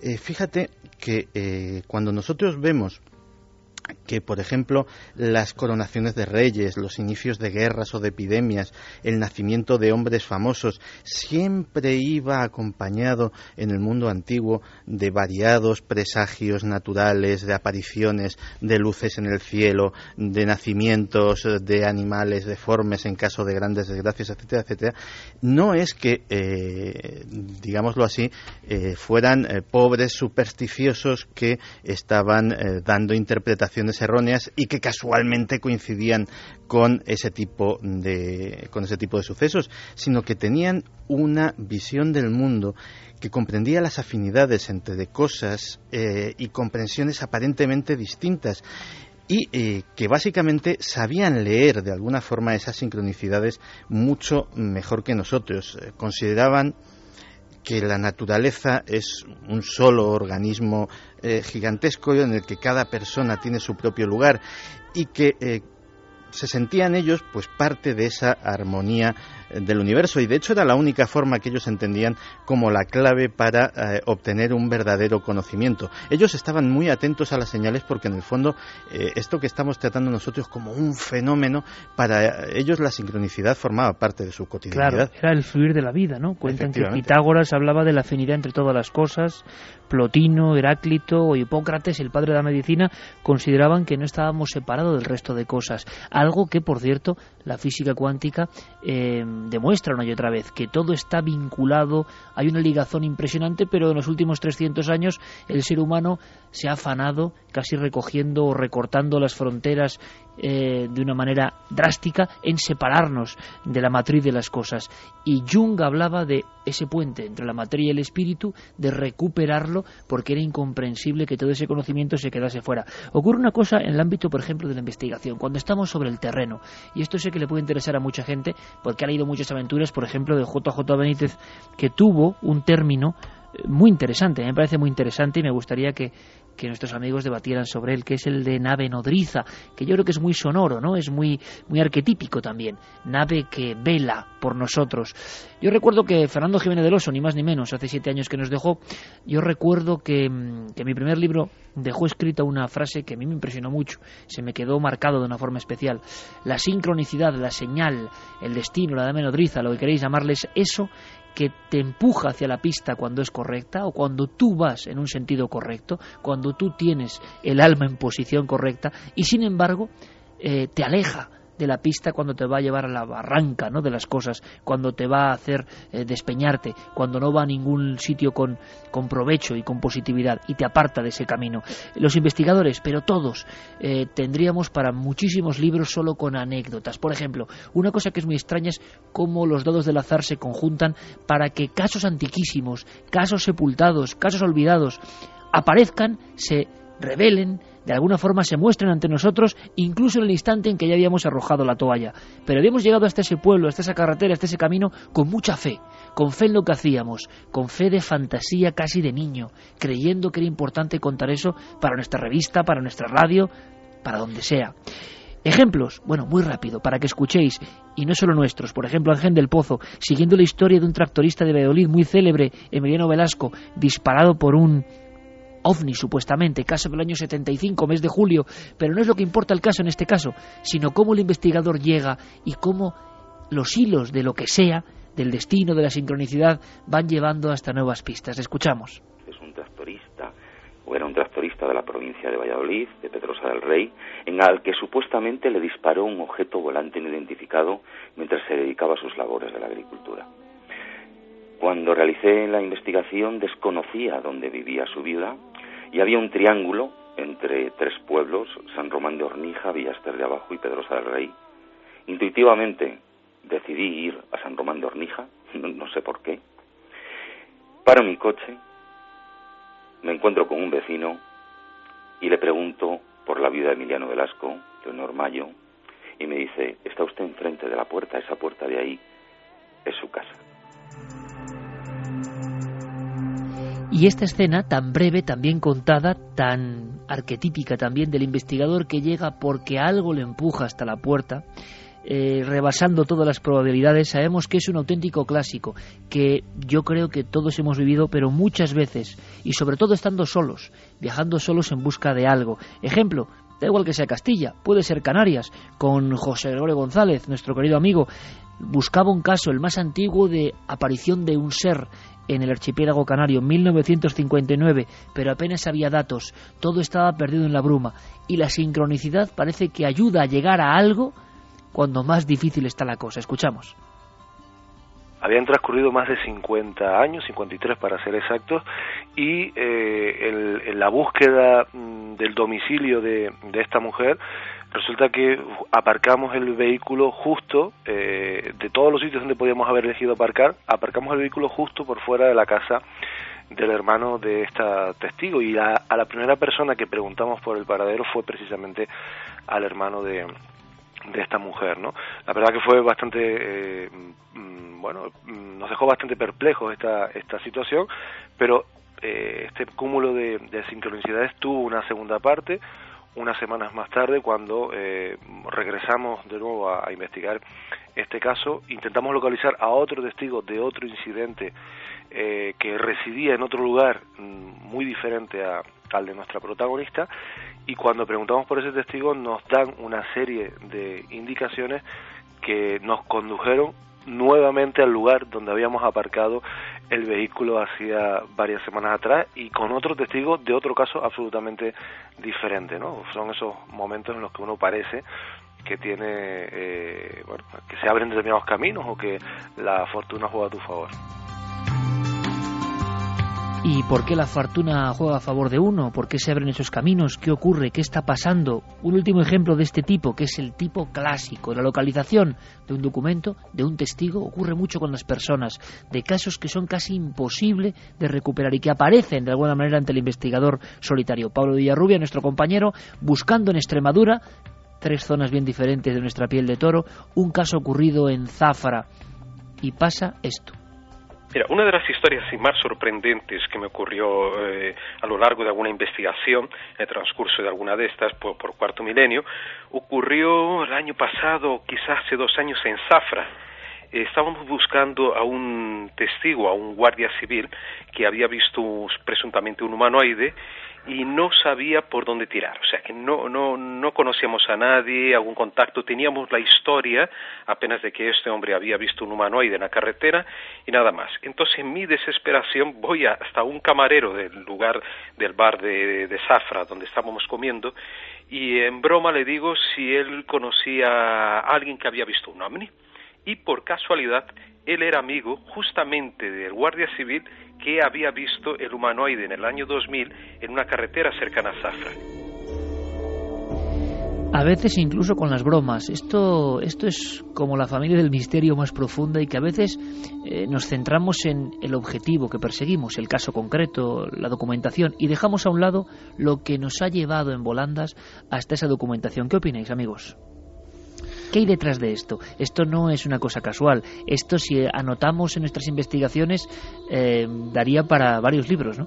Eh, fíjate que cuando nosotros vemos que, por ejemplo, las coronaciones de reyes, los inicios de guerras o de epidemias, el nacimiento de hombres famosos, siempre iba acompañado en el mundo antiguo de variados presagios naturales, de apariciones de luces en el cielo, de nacimientos de animales deformes en caso de grandes desgracias, etcétera, etcétera. No es que, eh, digámoslo así, eh, fueran eh, pobres supersticiosos que estaban dando interpretaciones erróneas y que casualmente coincidían con ese tipo de con ese tipo de sucesos, sino que tenían una visión del mundo que comprendía las afinidades entre cosas eh, y comprensiones aparentemente distintas y eh, que básicamente sabían leer de alguna forma esas sincronicidades mucho mejor que nosotros. Eh, consideraban que la naturaleza es un solo organismo eh, gigantesco en el que cada persona tiene su propio lugar y que eh, se sentían ellos pues parte de esa armonía del universo y de hecho era la única forma que ellos entendían como la clave para eh, obtener un verdadero conocimiento. Ellos estaban muy atentos a las señales porque en el fondo eh, esto que estamos tratando nosotros como un fenómeno, para ellos la sincronicidad formaba parte de su cotidianidad. Claro, era el fluir de la vida, ¿no? Cuentan que Pitágoras hablaba de la afinidad entre todas las cosas, Plotino, Heráclito o Hipócrates, el padre de la medicina, consideraban que no estábamos separados del resto de cosas. Algo que, por cierto, la física cuántica eh, demuestra una y otra vez, que todo está vinculado, hay una ligazón impresionante, pero en los últimos 300 años el ser humano se ha afanado casi recogiendo o recortando las fronteras eh, de una manera drástica en separarnos de la matriz de las cosas. Y Jung hablaba de ese puente entre la materia y el espíritu, de recuperarlo, porque era incomprensible que todo ese conocimiento se quedase fuera. Ocurre una cosa en el ámbito, por ejemplo, de la investigación, cuando estamos sobre el terreno, y esto sé que le puede interesar a mucha gente, porque ha leído muchas aventuras, por ejemplo, de JJ Benítez, que tuvo un término eh, muy interesante, me parece muy interesante y me gustaría que, que nuestros amigos debatieran sobre él, que es el de nave nodriza, que yo creo que es muy sonoro, ¿no? Es muy, muy arquetípico también. Nave que vela por nosotros. Yo recuerdo que Fernando Jiménez del Oso, ni más ni menos, hace siete años que nos dejó, yo recuerdo que, mm, que mi primer libro dejó escrita una frase que a mí me impresionó mucho, se me quedó marcado de una forma especial. La sincronicidad, la señal, el destino, la nave nodriza, lo que queréis llamarles, eso que te empuja hacia la pista cuando es correcta o cuando tú vas en un sentido correcto, cuando tú tienes el alma en posición correcta y sin embargo eh, te aleja de la pista cuando te va a llevar a la barranca ¿no? de las cosas, cuando te va a hacer eh, despeñarte, cuando no va a ningún sitio con, con provecho y con positividad y te aparta de ese camino. Los investigadores, pero todos, eh, tendríamos para muchísimos libros solo con anécdotas. Por ejemplo, una cosa que es muy extraña es cómo los dados del azar se conjuntan para que casos antiquísimos, casos sepultados, casos olvidados, aparezcan, se revelen, de alguna forma se muestren ante nosotros, incluso en el instante en que ya habíamos arrojado la toalla. Pero habíamos llegado hasta ese pueblo, hasta esa carretera, hasta ese camino, con mucha fe, con fe en lo que hacíamos, con fe de fantasía casi de niño, creyendo que era importante contar eso para nuestra revista, para nuestra radio, para donde sea. Ejemplos, bueno, muy rápido, para que escuchéis, y no solo nuestros. Por ejemplo, Ángel del Pozo, siguiendo la historia de un tractorista de Valladolid muy célebre, Emiliano Velasco, disparado por un ovni supuestamente, caso del año 75, mes de julio, pero no es lo que importa el caso en este caso, sino cómo el investigador llega y cómo los hilos de lo que sea, del destino, de la sincronicidad, van llevando hasta nuevas pistas. Escuchamos. Es un tractorista, o era un tractorista de la provincia de Valladolid, de Pedrosa del Rey, en al que supuestamente le disparó un objeto volante no identificado mientras se dedicaba a sus labores de la agricultura. Cuando realicé la investigación desconocía dónde vivía su viuda y había un triángulo entre tres pueblos, San Román de Hornija, Villaster de Abajo y Pedrosa del Rey. Intuitivamente decidí ir a San Román de Hornija, no, sé por qué. Paro mi coche, me encuentro con un vecino y le pregunto por la viuda de Emiliano Velasco, Leonor Mayo, y me dice, está usted enfrente de la puerta, esa puerta de ahí es su casa. Y esta escena tan breve, tan bien contada, tan arquetípica también del investigador que llega porque algo le empuja hasta la puerta, eh, rebasando todas las probabilidades, sabemos que es un auténtico clásico, que yo creo que todos hemos vivido, pero muchas veces, y sobre todo estando solos, viajando solos en busca de algo. Ejemplo, da igual que sea Castilla, puede ser Canarias, con José Gregorio González, nuestro querido amigo, buscaba un caso, el más antiguo, de aparición de un ser en el archipiélago canario en 1959, pero apenas había datos, todo estaba perdido en la bruma, y la sincronicidad parece que ayuda a llegar a algo cuando más difícil está la cosa. Escuchamos. Habían transcurrido más de 50 años, 53 para ser exactos, y eh, en la búsqueda mm, del domicilio de, de esta mujer resulta que aparcamos el vehículo justo, eh, de todos los sitios donde podíamos haber elegido aparcar, aparcamos el vehículo justo por fuera de la casa del hermano de esta testigo y a la primera persona que preguntamos por el paradero fue precisamente al hermano de, de esta mujer, ¿no? La verdad que fue bastante, eh, mm, bueno, mm, nos dejó bastante perplejos esta, esta situación, pero eh, este cúmulo de, de sincronicidades tuvo una segunda parte, unas semanas más tarde, cuando eh, regresamos de nuevo a, investigar este caso, intentamos localizar a otro testigo de otro incidente eh, que residía en otro lugar mm, muy diferente a, al de nuestra protagonista. Y cuando preguntamos por ese testigo nos dan una serie de indicaciones que nos condujeron nuevamente al lugar donde habíamos aparcado el vehículo hacía varias semanas atrás y con otro testigo de otro caso absolutamente diferente, ¿no? Son esos momentos en los que uno parece que tiene, eh, bueno, que se abren determinados caminos o que la fortuna juega a tu favor. ¿Y por qué la fortuna juega a favor de uno? ¿Por qué se abren esos caminos? ¿Qué ocurre? ¿Qué está pasando? Un último ejemplo de este tipo, que es el tipo clásico. La localización de un documento, de un testigo, ocurre mucho con las personas, de casos que son casi imposibles de recuperar y que aparecen de alguna manera ante el investigador solitario. Pablo Villarrubia, nuestro compañero, buscando en Extremadura, tres zonas bien diferentes de nuestra piel de toro, un caso ocurrido en Záfara. Y pasa esto. Mira, una de las historias más sorprendentes que me ocurrió eh, a lo largo de alguna investigación, en el transcurso de alguna de estas, por, cuarto milenio, ocurrió el año pasado, quizás hace dos años, en Zafra. estábamos buscando a un testigo, a un guardia civil, que había visto presuntamente un humanoide y no sabía por dónde tirar, o sea que no, no, no conocíamos a nadie, algún contacto, teníamos la historia apenas de que este hombre había visto un humanoide en la carretera y nada más. Entonces en mi desesperación voy hasta un camarero del lugar del bar de, de Zafra donde estábamos comiendo y en broma le digo si él conocía a alguien que había visto un ovni. Y por casualidad él era amigo justamente del guardia civil que había visto el humanoide en el año 2000 en una carretera cercana a Zafra. A veces incluso con las bromas. Esto, esto es como la familia del misterio más profunda y que a veces eh, nos centramos en el objetivo que perseguimos, el caso concreto, la documentación, y dejamos a un lado lo que nos ha llevado en volandas hasta esa documentación. ¿Qué opináis, amigos? ¿Qué hay detrás de esto? Esto no es una cosa casual. Esto, si anotamos en nuestras investigaciones, eh, daría para varios libros, ¿no?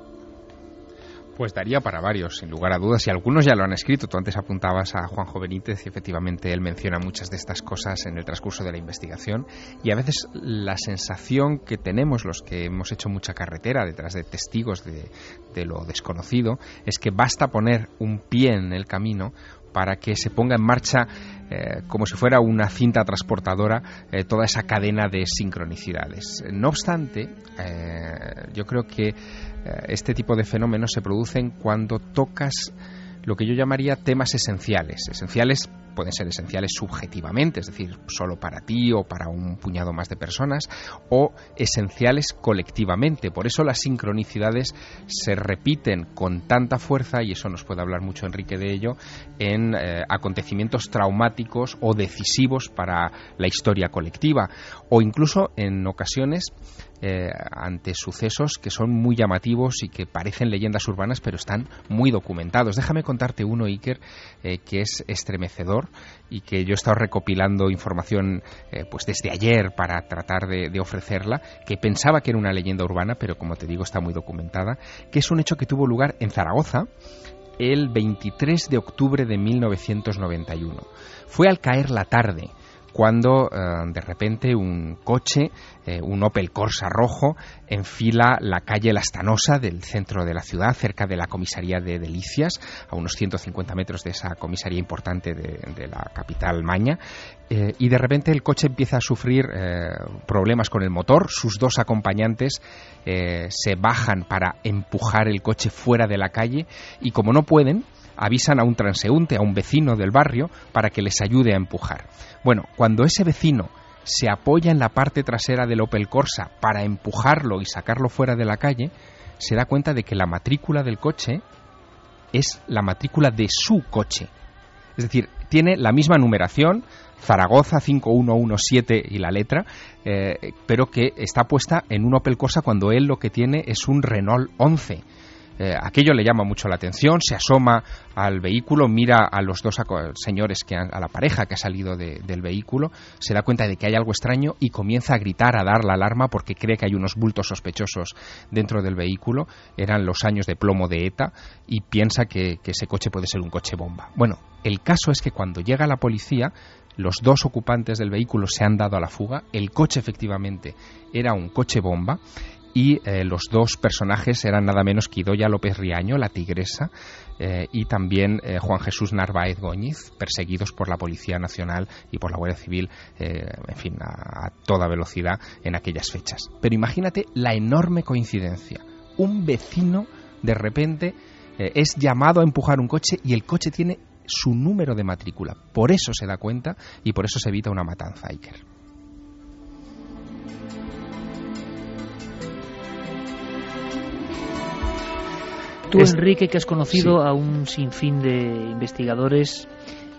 Pues daría para varios, sin lugar a dudas, y algunos ya lo han escrito. Tú antes apuntabas a Juanjo Benítez y efectivamente él menciona muchas de estas cosas en el transcurso de la investigación. Y a veces la sensación que tenemos los que hemos hecho mucha carretera detrás de testigos de, de lo desconocido es que basta poner un pie en el camino para que se ponga en marcha eh, como si fuera una cinta transportadora eh, toda esa cadena de sincronicidades. No obstante, eh, yo creo que este tipo de fenómenos se producen cuando tocas lo que yo llamaría temas esenciales, esenciales pueden ser esenciales subjetivamente, es decir, solo para ti o para un puñado más de personas, o esenciales colectivamente. Por eso las sincronicidades se repiten con tanta fuerza, y eso nos puede hablar mucho Enrique de ello, en eh, acontecimientos traumáticos o decisivos para la historia colectiva, o incluso en ocasiones eh, ante sucesos que son muy llamativos y que parecen leyendas urbanas, pero están muy documentados. Déjame contarte uno, Iker, eh, que es estremecedor y que yo he estado recopilando información eh, pues desde ayer para tratar de, de, ofrecerla, que pensaba que era una leyenda urbana, pero como te digo está muy documentada, que es un hecho que tuvo lugar en Zaragoza el 23 de octubre de 1991. Fue al caer la tarde cuando eh, de repente un coche, eh, un Opel Corsa rojo, enfila la calle Lastanosa del centro de la ciudad, cerca de la comisaría de Delicias, a unos 150 metros de esa comisaría importante de, la capital Maña, eh, y de repente el coche empieza a sufrir problemas con el motor, sus dos acompañantes se bajan para empujar el coche fuera de la calle y como no pueden, avisan a un transeúnte, a un vecino del barrio, para que les ayude a empujar. Bueno, cuando ese vecino se apoya en la parte trasera del Opel Corsa para empujarlo y sacarlo fuera de la calle, se da cuenta de que la matrícula del coche es la matrícula de su coche. Es decir, tiene la misma numeración, Zaragoza 5117 y la letra, eh, pero que está puesta en un Opel Corsa cuando él lo que tiene es un Renault 11. Eh, aquello le llama mucho la atención, se asoma al vehículo, mira a los dos señores, que a la pareja que ha salido del vehículo, se da cuenta de que hay algo extraño y comienza a gritar, a dar la alarma porque cree que hay unos bultos sospechosos dentro del vehículo. Eran los años de plomo de ETA y piensa que ese coche puede ser un coche bomba. Bueno, el caso es que cuando llega la policía, los dos ocupantes del vehículo se han dado a la fuga, el coche efectivamente era un coche bomba y eh, los dos personajes eran nada menos que Idoya López Riaño, la tigresa, eh, y también eh, Juan Jesús Narváez Góñiz, perseguidos por la Policía Nacional y por la Guardia Civil, en fin, a, a toda velocidad en aquellas fechas. Pero imagínate la enorme coincidencia. Un vecino de repente es llamado a empujar un coche y el coche tiene su número de matrícula. Por eso se da cuenta y por eso se evita una matanza, Iker. Tú, Enrique, que has conocido a un sinfín de investigadores,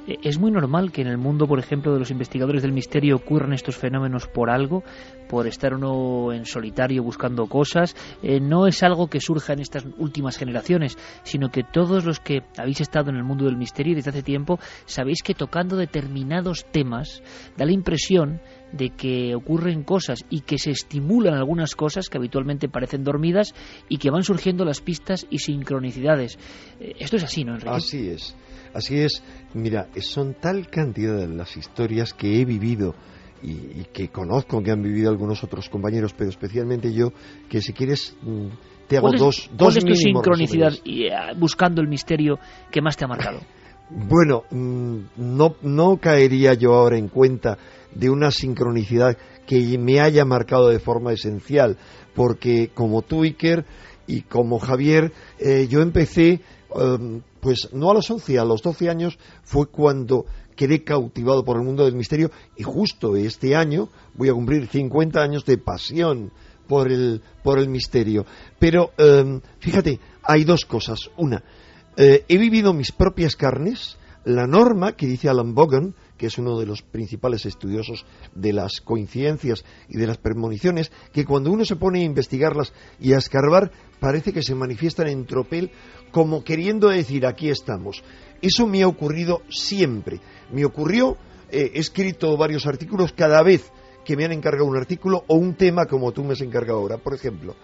eh, ¿es muy normal que en el mundo, por ejemplo, de los investigadores del misterio ocurran estos fenómenos por algo, por estar uno en solitario buscando cosas? Eh, no es algo que surja en estas últimas generaciones, sino que todos los que habéis estado en el mundo del misterio desde hace tiempo, sabéis que tocando determinados temas da la impresión de que ocurren cosas y que se estimulan algunas cosas que habitualmente parecen dormidas y que van surgiendo las pistas y sincronicidades. Eh, esto es así, ¿no, Enrique? Así es. Así es. Mira, son tal cantidad de las historias que he vivido y, y que conozco que han vivido algunos otros compañeros, pero especialmente yo, que si quieres mm, te hago ¿Cuál es, dos, cuál dos es tu mínimos sincronicidad y, eh, buscando el misterio que más te ha marcado? Bueno, mm, no, no caería yo ahora en cuenta de una sincronicidad que me haya marcado de forma esencial, porque como tú, Iker, y como Javier, eh, yo empecé, em, pues no a los 11, a los 12 años fue cuando quedé cautivado por el mundo del misterio y justo este año voy a cumplir 50 años de pasión por el, por el misterio. Pero em, fíjate, hay dos cosas. Una, eh, he vivido mis propias carnes la norma que dice Alan Bogan, que es uno de los principales estudiosos de las coincidencias y de las premoniciones, que cuando uno se pone a investigarlas y a escarbar, parece que se manifiestan en tropel como queriendo decir aquí estamos. Eso me ha ocurrido siempre. Me ocurrió, eh, he escrito varios artículos cada vez que me han encargado un artículo o un tema como tú me has encargado ahora. Por ejemplo,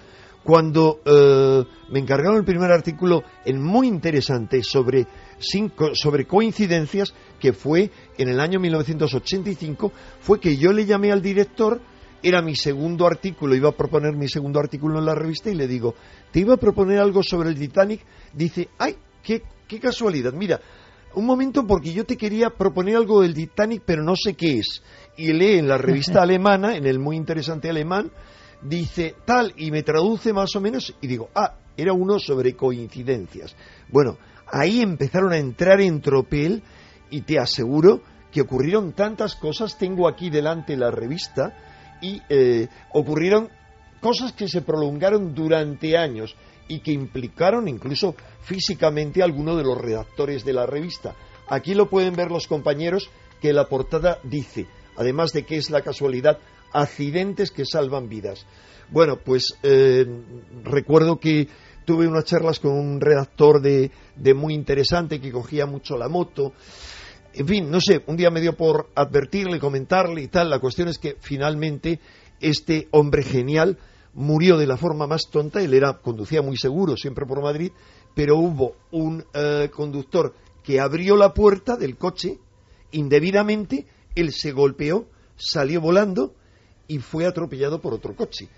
cuando eh, me encargaron el primer artículo en muy interesante sobre, cinco- sobre coincidencias, que fue en el año 1985, fue que yo le llamé al director, era mi segundo artículo, iba a proponer mi segundo artículo en la revista y le digo, te iba a proponer algo sobre el Titanic, dice, ay, qué, qué casualidad, mira, un momento porque yo te quería proponer algo del Titanic, pero no sé qué es. Y lee en la revista alemana, en el muy interesante alemán, dice tal y me traduce más o menos y digo, ah, era uno sobre coincidencias. Bueno, ahí empezaron a entrar en tropel y te aseguro que ocurrieron tantas cosas, tengo aquí delante la revista y eh, ocurrieron cosas que se prolongaron durante años y que implicaron incluso físicamente a alguno de los redactores de la revista. Aquí lo pueden ver los compañeros que la portada dice, además de que es la casualidad, accidentes que salvan vidas. Bueno, pues eh, recuerdo que tuve unas charlas con un redactor de, de muy interesante que cogía mucho la moto. En fin, no sé, un día me dio por advertirle, comentarle y tal. La cuestión es que finalmente este hombre genial murió de la forma más tonta. Él era, conducía muy seguro, siempre por Madrid, pero hubo un eh, conductor que abrió la puerta del coche indebidamente, él se golpeó, salió volando y fue atropellado por otro coche.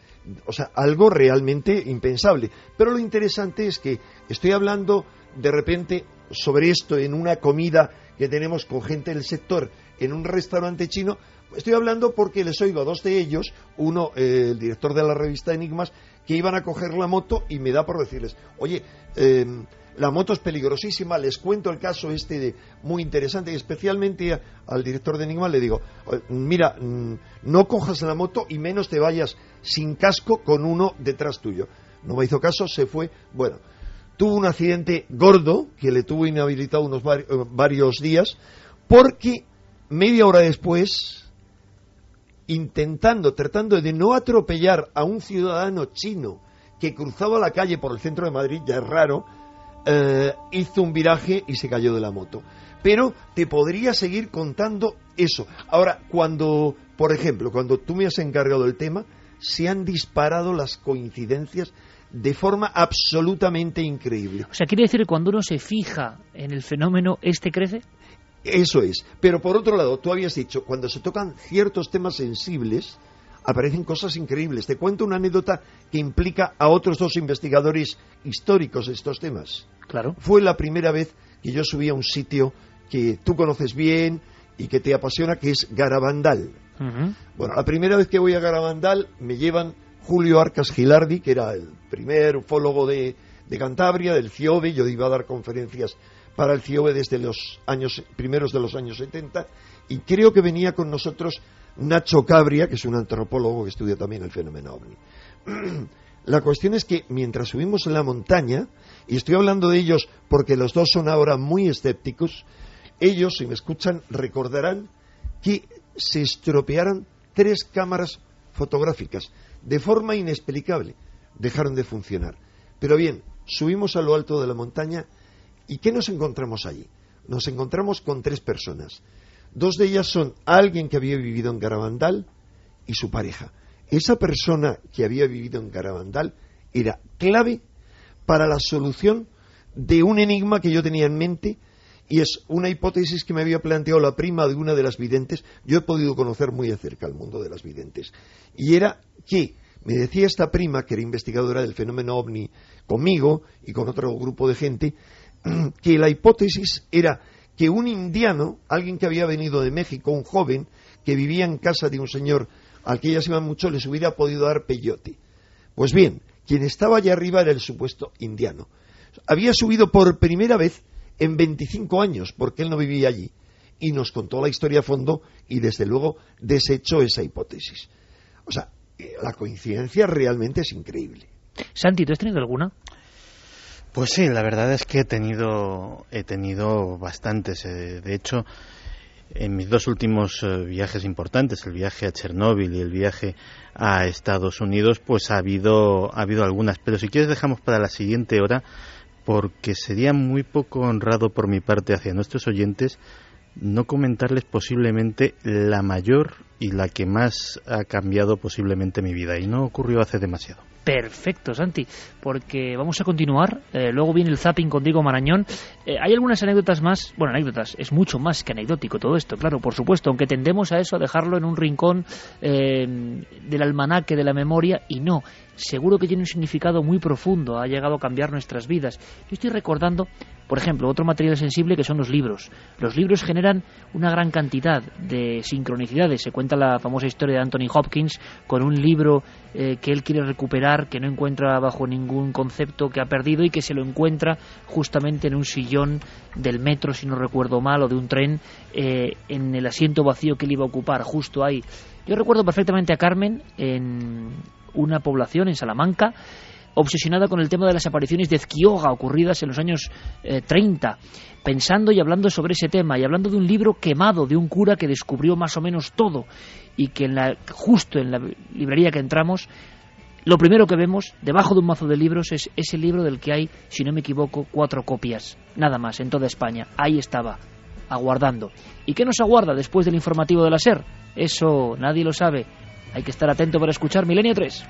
O sea, algo realmente impensable. Pero lo interesante es que estoy hablando de repente sobre esto en una comida que tenemos con gente del sector en un restaurante chino. Estoy hablando porque les oigo a dos de ellos, uno, eh, el director de la revista Enigmas, que iban a coger la moto y me da por decirles, oye, eh, la moto es peligrosísima, les cuento el caso este de muy interesante y especialmente al director de Enigma le digo, "Eh, mira, mm, no cojas la moto y menos te vayas sin casco con uno detrás tuyo. No me hizo caso, se fue. Bueno, tuvo un accidente gordo que le tuvo inhabilitado unos eh, varios días porque media hora después intentando, tratando de no atropellar a un ciudadano chino que cruzaba la calle por el centro de Madrid, ya es raro, eh, hizo un viraje y se cayó de la moto. Pero te podría seguir contando eso. Ahora, cuando, por ejemplo, cuando tú me has encargado del tema, se han disparado las coincidencias de forma absolutamente increíble. O sea, quiere decir que cuando uno se fija en el fenómeno, este crece. Eso es. Pero por otro lado, tú habías dicho, cuando se tocan ciertos temas sensibles, aparecen cosas increíbles. Te cuento una anécdota que implica a otros dos investigadores históricos de estos temas. Claro. Fue la primera vez que yo subí a un sitio que tú conoces bien y que te apasiona, que es Garabandal. Bueno, la primera vez que voy a Garabandal me llevan Julio Arcas Gilardi, que era el primer ufólogo de, de Cantabria, del CIOBE. Yo iba a dar conferencias para el CIOBE desde los años primeros de los años 70 y creo que venía con nosotros Nacho Cabria, que es un antropólogo que estudia también el fenómeno ovni. La cuestión es que mientras subimos en la montaña, y estoy hablando de ellos porque los dos son ahora muy escépticos, ellos, si me escuchan, recordarán que se estropearon tres cámaras fotográficas de forma inexplicable. Dejaron de funcionar. Pero bien, subimos a lo alto de la montaña y ¿qué nos encontramos allí? Nos encontramos con tres personas. Dos de ellas son alguien que había vivido en Garabandal y su pareja. Esa persona que había vivido en Garabandal era clave para la solución de un enigma que yo tenía en mente Y es una hipótesis que me había planteado la prima de una de las videntes. Yo he podido conocer muy de cerca el mundo de las videntes. Y era que, me decía esta prima, que era investigadora del fenómeno ovni, conmigo y con otro grupo de gente, que la hipótesis era que un indiano, alguien que había venido de México, un joven, que vivía en casa de un señor al que ellas iban mucho, les hubiera podido dar peyote. Pues bien, quien estaba allá arriba era el supuesto indiano. Había subido por primera vez en 25 años, porque él no vivía allí. Y nos contó la historia a fondo y desde luego desechó esa hipótesis. O sea, eh, la coincidencia realmente es increíble. Santi, ¿tú has tenido alguna? Pues sí, la verdad es que he tenido, he tenido bastantes. Eh, de hecho, en mis dos últimos eh, viajes importantes, el viaje a Chernóbil y el viaje a Estados Unidos, pues ha habido, ha habido algunas. Pero si quieres dejamos para la siguiente hora, porque sería muy poco honrado por mi parte hacia nuestros oyentes no comentarles posiblemente la mayor y la que más ha cambiado posiblemente mi vida. Y no ocurrió hace demasiado. Perfecto, Santi, porque vamos a continuar. Eh, luego viene el zapping con Diego Marañón. Eh, hay algunas anécdotas más, bueno, anécdotas, es mucho más que anecdótico todo esto, claro, por supuesto, aunque tendemos a eso, a dejarlo en un rincón eh, del almanaque de la memoria, y no, seguro que tiene un significado muy profundo, ha llegado a cambiar nuestras vidas. Yo estoy recordando por ejemplo, otro material sensible que son los libros. Los libros generan una gran cantidad de sincronicidades. Se cuenta la famosa historia de Anthony Hopkins con un libro eh, que él quiere recuperar, que no encuentra bajo ningún concepto, que ha perdido y que se lo encuentra justamente en un sillón del metro, si no recuerdo mal, o de un tren, eh, en el asiento vacío que él iba a ocupar, justo ahí. Yo recuerdo perfectamente a Carmen en una población, en Salamanca, obsesionada con el tema de las apariciones de Ezquioga ocurridas en los años 30, eh, pensando y hablando sobre ese tema y hablando de un libro quemado de un cura que descubrió más o menos todo y que en la, justo en la librería que entramos lo primero que vemos debajo de un mazo de libros es ese libro del que hay, si no me equivoco, cuatro copias, nada más, en toda España. Ahí estaba, aguardando. ¿Y qué nos aguarda después del informativo de la SER? Eso nadie lo sabe. Hay que estar atento para escuchar Milenio 3.